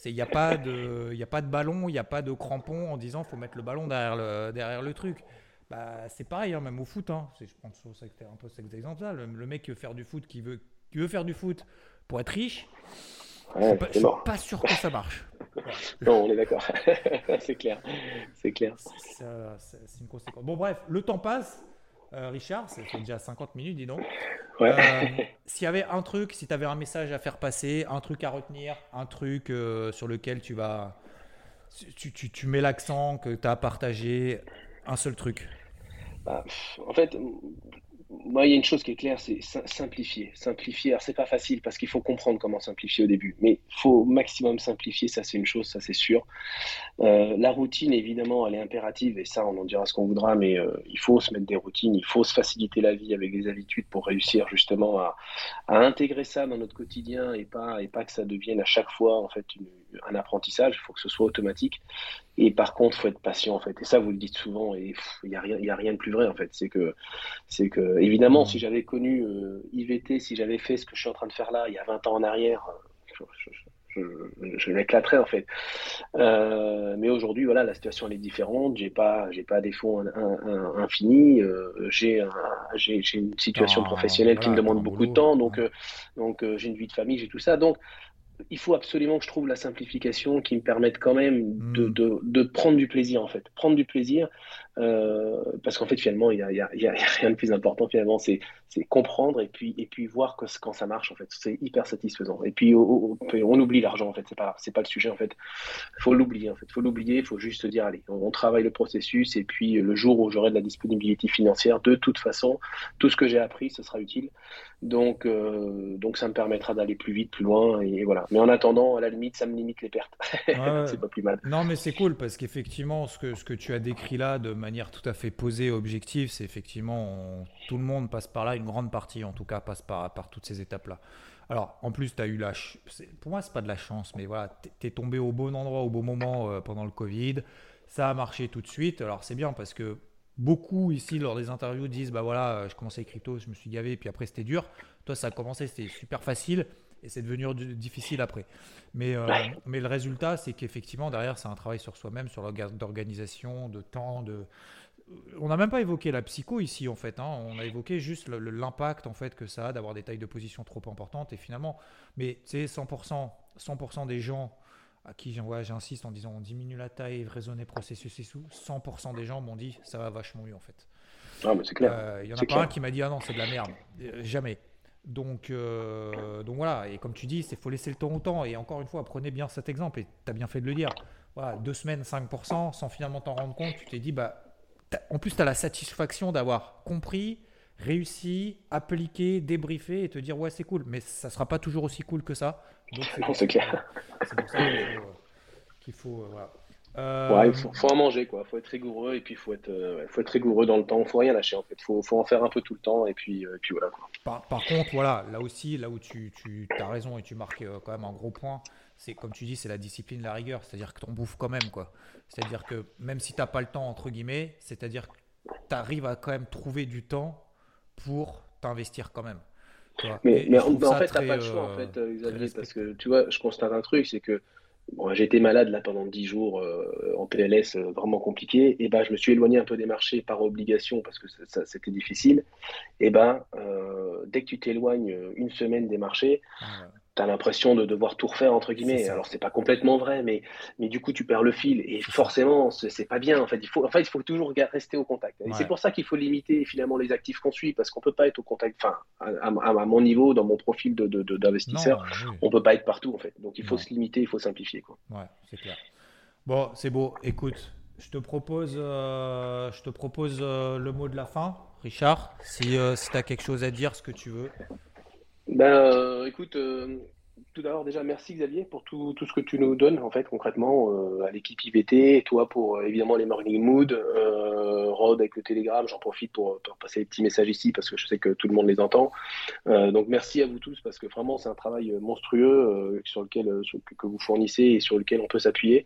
Il n'y a, pas de, y a pas de ballon, il n'y a pas de crampon en disant faut mettre le ballon derrière le, derrière le truc. Bah, c'est pareil, hein, même au foot. Hein. Je prends un peu cet exemple-là. Le, mec qui veut faire du foot, qui veut, qui veut faire du foot pour être riche, je ne suis, pas sûr que ça marche. non, on est d'accord. c'est clair. C'est clair. C'est une conséquence. Bon, bref, le temps passe. Euh, Richard, c'est déjà 50 minutes, dis donc. Ouais. Euh, s'il y avait un truc, si tu avais un message à faire passer, un truc à retenir, un truc euh, sur lequel tu vas tu, tu, tu mets l'accent que tu as partagé, un seul truc. Bah, en fait, moi, il y a une chose qui est claire, c'est simplifier. Simplifier, alors c'est pas facile parce qu'il faut comprendre comment simplifier au début, mais il faut au maximum simplifier, ça c'est une chose, ça c'est sûr. Euh, la routine, évidemment, elle est impérative et ça, on en dira ce qu'on voudra, mais euh, il faut se mettre des routines, il faut se faciliter la vie avec des habitudes pour réussir justement à, à intégrer ça dans notre quotidien et pas, et pas que ça devienne à chaque fois en fait un apprentissage, il faut que ce soit automatique. Et par contre, il faut être patient en fait. Et ça, vous le dites souvent, et il n'y a, rien, y a rien de plus vrai en fait. C'est que, c'est que évidemment, si j'avais connu euh, IVT, si j'avais fait ce que je suis en train de faire là il y a 20 ans en arrière, euh, je, je, m'éclaterais en fait. Euh, mais aujourd'hui, voilà, la situation elle est différente. J'ai pas, j'ai pas des fonds infinis. j'ai, j'ai, une situation professionnelle qui me demande beaucoup de temps. Donc, donc j'ai une vie de famille, j'ai tout ça. Donc il faut absolument que je trouve la simplification qui me permette quand même de, hmm. de, de prendre du plaisir en fait. Prendre du plaisir euh, parce qu'en fait, finalement, il n'y a, y a, y a, rien de plus important, finalement, c'est comprendre et puis, et puis voir que, quand ça marche, en fait. C'est hyper satisfaisant. Et puis, on, oublie l'argent, en fait. C'est pas, pas le sujet, en fait. Faut l'oublier, en fait. Faut l'oublier. Il faut juste dire, allez, on, travaille le processus et puis le jour où j'aurai de la disponibilité financière, de toute façon, tout ce que j'ai appris, ce sera utile. Donc, euh, donc ça me permettra d'aller plus vite, plus loin. Et voilà. Mais en attendant, à la limite, ça me limite les pertes. c'est pas plus mal. Non, mais c'est cool parce qu'effectivement, ce que, ce que tu as décrit là de manière tout à fait posée, objective, c'est effectivement tout le monde passe par là, une grande partie en tout cas passe par, toutes ces étapes-là. Alors, en plus, tu as eu la. Pour moi, c'est pas de la chance, mais voilà, tu es tombé au bon endroit au bon moment euh, pendant le Covid. Ça a marché tout de suite. Alors, c'est bien parce que beaucoup ici, lors des interviews, disent Bah voilà, euh, je commençais crypto, je me suis gavé, puis après, c'était dur. Toi, ça a commencé, c'était super facile et c'est devenu difficile après. Mais, euh, mais le résultat, c'est qu'effectivement, derrière, c'est un travail sur soi-même, sur l'organisation, de temps, de... On n'a même pas évoqué la psycho ici, en fait. Hein. On a évoqué juste l'impact, en fait, que ça a d'avoir des tailles de position trop importantes. Et finalement, mais tu sais, 100%, 100 des gens à qui j'insiste en disant on diminue la taille, raisonner processus et sous, 100% des gens m'ont dit ça va vachement mieux, en fait. Ah, mais c'est clair. Euh, il y en a pas un qui m'a dit ah non, c'est de la merde. Euh, jamais. Donc, euh, donc voilà, et comme tu dis, il faut laisser le temps au temps. Et encore une fois, prenez bien cet exemple, et tu as bien fait de le dire. Voilà, deux semaines, 5%, sans finalement t'en rendre compte, tu t'es dit, bah, en plus, tu as la satisfaction d'avoir compris, réussi, appliqué, débriefé et te dire, ouais, c'est cool, mais ça sera pas toujours aussi cool que ça. Donc, c'est pour ça qu'il faut. Euh, voilà. Euh, il faut, en manger, quoi. faut être rigoureux et puis il faut être, euh, faut être rigoureux dans le temps. Il faut rien lâcher, en fait. Il faut, faut, en faire un peu tout le temps et puis, euh, puis voilà. Par, par, contre, voilà, là aussi, là où tu, tu as raison et tu marques quand même un gros point, c'est comme tu dis, c'est la discipline, la rigueur. C'est-à-dire que tu en bouffes quand même, quoi. C'est-à-dire que même si tu n'as pas le temps, entre guillemets, c'est-à-dire que tu arrives à quand même trouver du temps pour t'investir quand même. Mais, mais en, fait, tu n'as pas le choix, en fait, Xavier, parce que tu vois, je constate un truc, c'est que Bon, malade là pendant 10 jours euh, en PLS, euh, vraiment compliqué. Et ben, je me suis éloigné un peu des marchés par obligation parce que ça, c'était difficile. Et ben, euh, dès que tu t'éloignes une semaine des marchés, ah tu as l'impression de devoir tout refaire, entre guillemets. Alors, c'est pas complètement vrai, mais, mais du coup, tu perds le fil. Et forcément, c'est pas bien. En fait, il faut, en fait, il faut toujours rester au contact. Et c'est pour ça qu'il faut limiter finalement les actifs qu'on suit, parce qu'on peut pas être au contact. Enfin, à, mon niveau, dans mon profil d'investisseur, de, de, on peut pas être partout, en fait. Donc, il faut se limiter, il faut simplifier. Quoi. Ouais, c'est clair. Bon, c'est beau. Écoute, je te propose, euh, je te propose euh, le mot de la fin, Richard. Si, euh, si tu as quelque chose à dire, ce que tu veux. Ben, écoute, euh, tout d'abord déjà merci Xavier pour tout, tout, ce que tu nous donnes en fait concrètement euh, à l'équipe IVT et toi pour évidemment les morning mood, Rod avec le Telegram, j'en profite pour, passer les petits messages ici parce que je sais que tout le monde les entend. donc merci à vous tous parce que vraiment c'est un travail monstrueux sur lequel que vous fournissez et sur lequel on peut s'appuyer.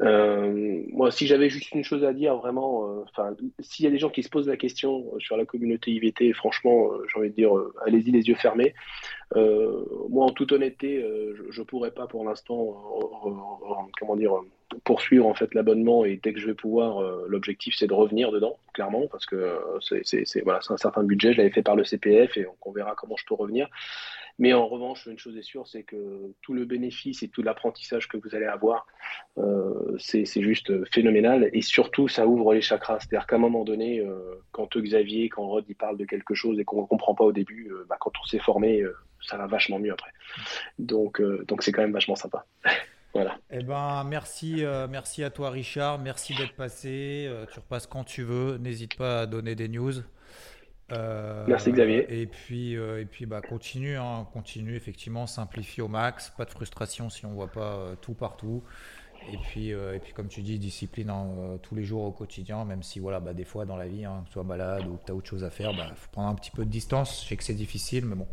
moi si j'avais juste une chose à dire vraiment, s'il y a des gens qui se posent la question sur la communauté IVT, franchement j'ai envie de dire allez-y les yeux fermés. Euh, moi, en toute honnêteté, euh, je ne pourrais pas pour l'instant, euh, comment dire, poursuivre en fait l'abonnement et dès que je vais pouvoir, l'objectif c'est de revenir dedans, clairement, parce que c'est voilà, un certain budget, je l'avais fait par le CPF et on verra comment je peux revenir. Mais en revanche, une chose est sûre, c'est que tout le bénéfice et tout l'apprentissage que vous allez avoir, c'est juste phénoménal. Et surtout, ça ouvre les chakras. C'est-à-dire qu'à un moment donné, quand Xavier, quand Rod, il parle de quelque chose et qu'on ne comprend pas au début, bah, quand on s'est formé, ça va vachement mieux après. Donc, donc c'est quand même vachement sympa. Voilà. Eh ben, merci, merci à toi, Richard. Merci d'être passé. tu repasses quand tu veux. N'hésite pas à donner des news. merci Xavier. Et puis, et puis bah, continue, hein, continue, effectivement, simplifie au max. Pas de frustration si on voit pas tout partout. Et puis, euh, et puis comme tu dis, discipline hein, euh, tous les jours au quotidien, même si voilà, bah, des fois dans la vie, hein, que tu sois malade ou que tu as autre chose à faire, il bah, faut prendre un petit peu de distance. Je sais que c'est difficile, mais bon,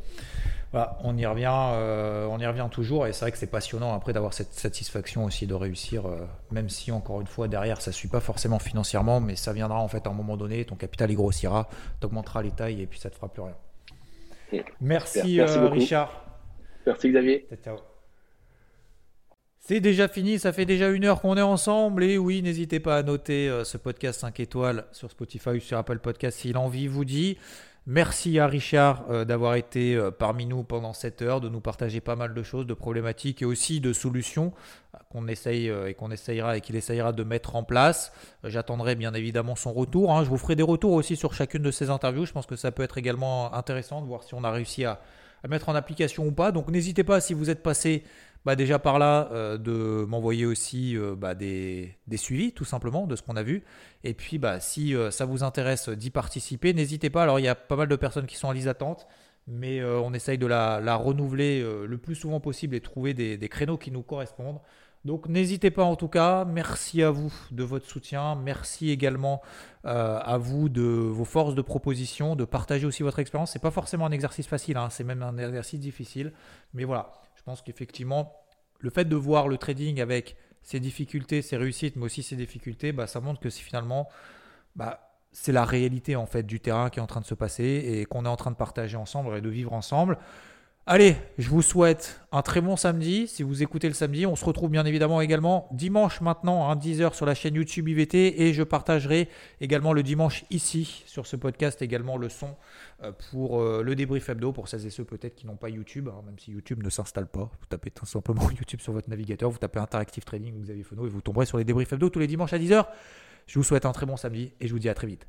voilà, on y revient, euh, on y revient toujours. Et c'est vrai que c'est passionnant après d'avoir cette satisfaction aussi de réussir, même si encore une fois derrière ça ne suit pas forcément financièrement, mais ça viendra en fait à un moment donné, ton capital il grossira, tu augmenteras les tailles et puis ça te fera plus rien. Merci, Merci Richard. Merci Xavier. Ciao. C'est déjà fini, ça fait déjà une heure qu'on est ensemble. Et oui, n'hésitez pas à noter euh, ce podcast 5 étoiles sur Spotify ou sur Apple Podcast si l'envie vous dit. Merci à Richard euh, d'avoir été euh, parmi nous pendant cette heure, de nous partager pas mal de choses, de problématiques et aussi de solutions qu'on essaye et qu'on essayera et qu'il essayera de mettre en place. J'attendrai bien évidemment son retour. Hein. Je vous ferai des retours aussi sur chacune de ces interviews. Je pense que ça peut être également intéressant de voir si on a réussi à, à mettre en application ou pas. Donc n'hésitez pas si vous êtes passé bah déjà par là, euh, de m'envoyer aussi euh, bah, des, suivis, tout simplement, de ce qu'on a vu. Et puis, bah, si euh, ça vous intéresse d'y participer, n'hésitez pas. Alors, il y a pas mal de personnes qui sont en liste d'attente, mais on essaye de la, renouveler le plus souvent possible et trouver des, des créneaux qui nous correspondent. Donc n'hésitez pas en tout cas, merci à vous de votre soutien, merci également à vous de vos forces de proposition, de partager aussi votre expérience. C'est pas forcément un exercice facile, hein. c'est même un exercice difficile, mais voilà, pense qu'effectivement, le fait de voir le trading avec ses difficultés, ses réussites, mais aussi ses difficultés, bah, ça montre que finalement, bah, c'est la réalité en fait du terrain qui est en train de se passer et qu'on est en train de partager ensemble et de vivre ensemble. Allez, je vous souhaite un très bon samedi. Si vous écoutez le samedi, on se retrouve bien évidemment également dimanche maintenant, à 10h sur la chaîne YouTube IVT. Et je partagerai également le dimanche ici, sur ce podcast, également le son euh, pour euh, le débrief hebdo, pour celles et ceux peut-être qui n'ont pas YouTube, hein, même si YouTube ne s'installe pas. Vous tapez tout simplement YouTube sur votre navigateur, vous tapez Interactive Trading ou Xavier Fono et vous tomberez sur les débriefs hebdo tous les dimanches à 10h. Je vous souhaite un très bon samedi et je vous dis à très vite.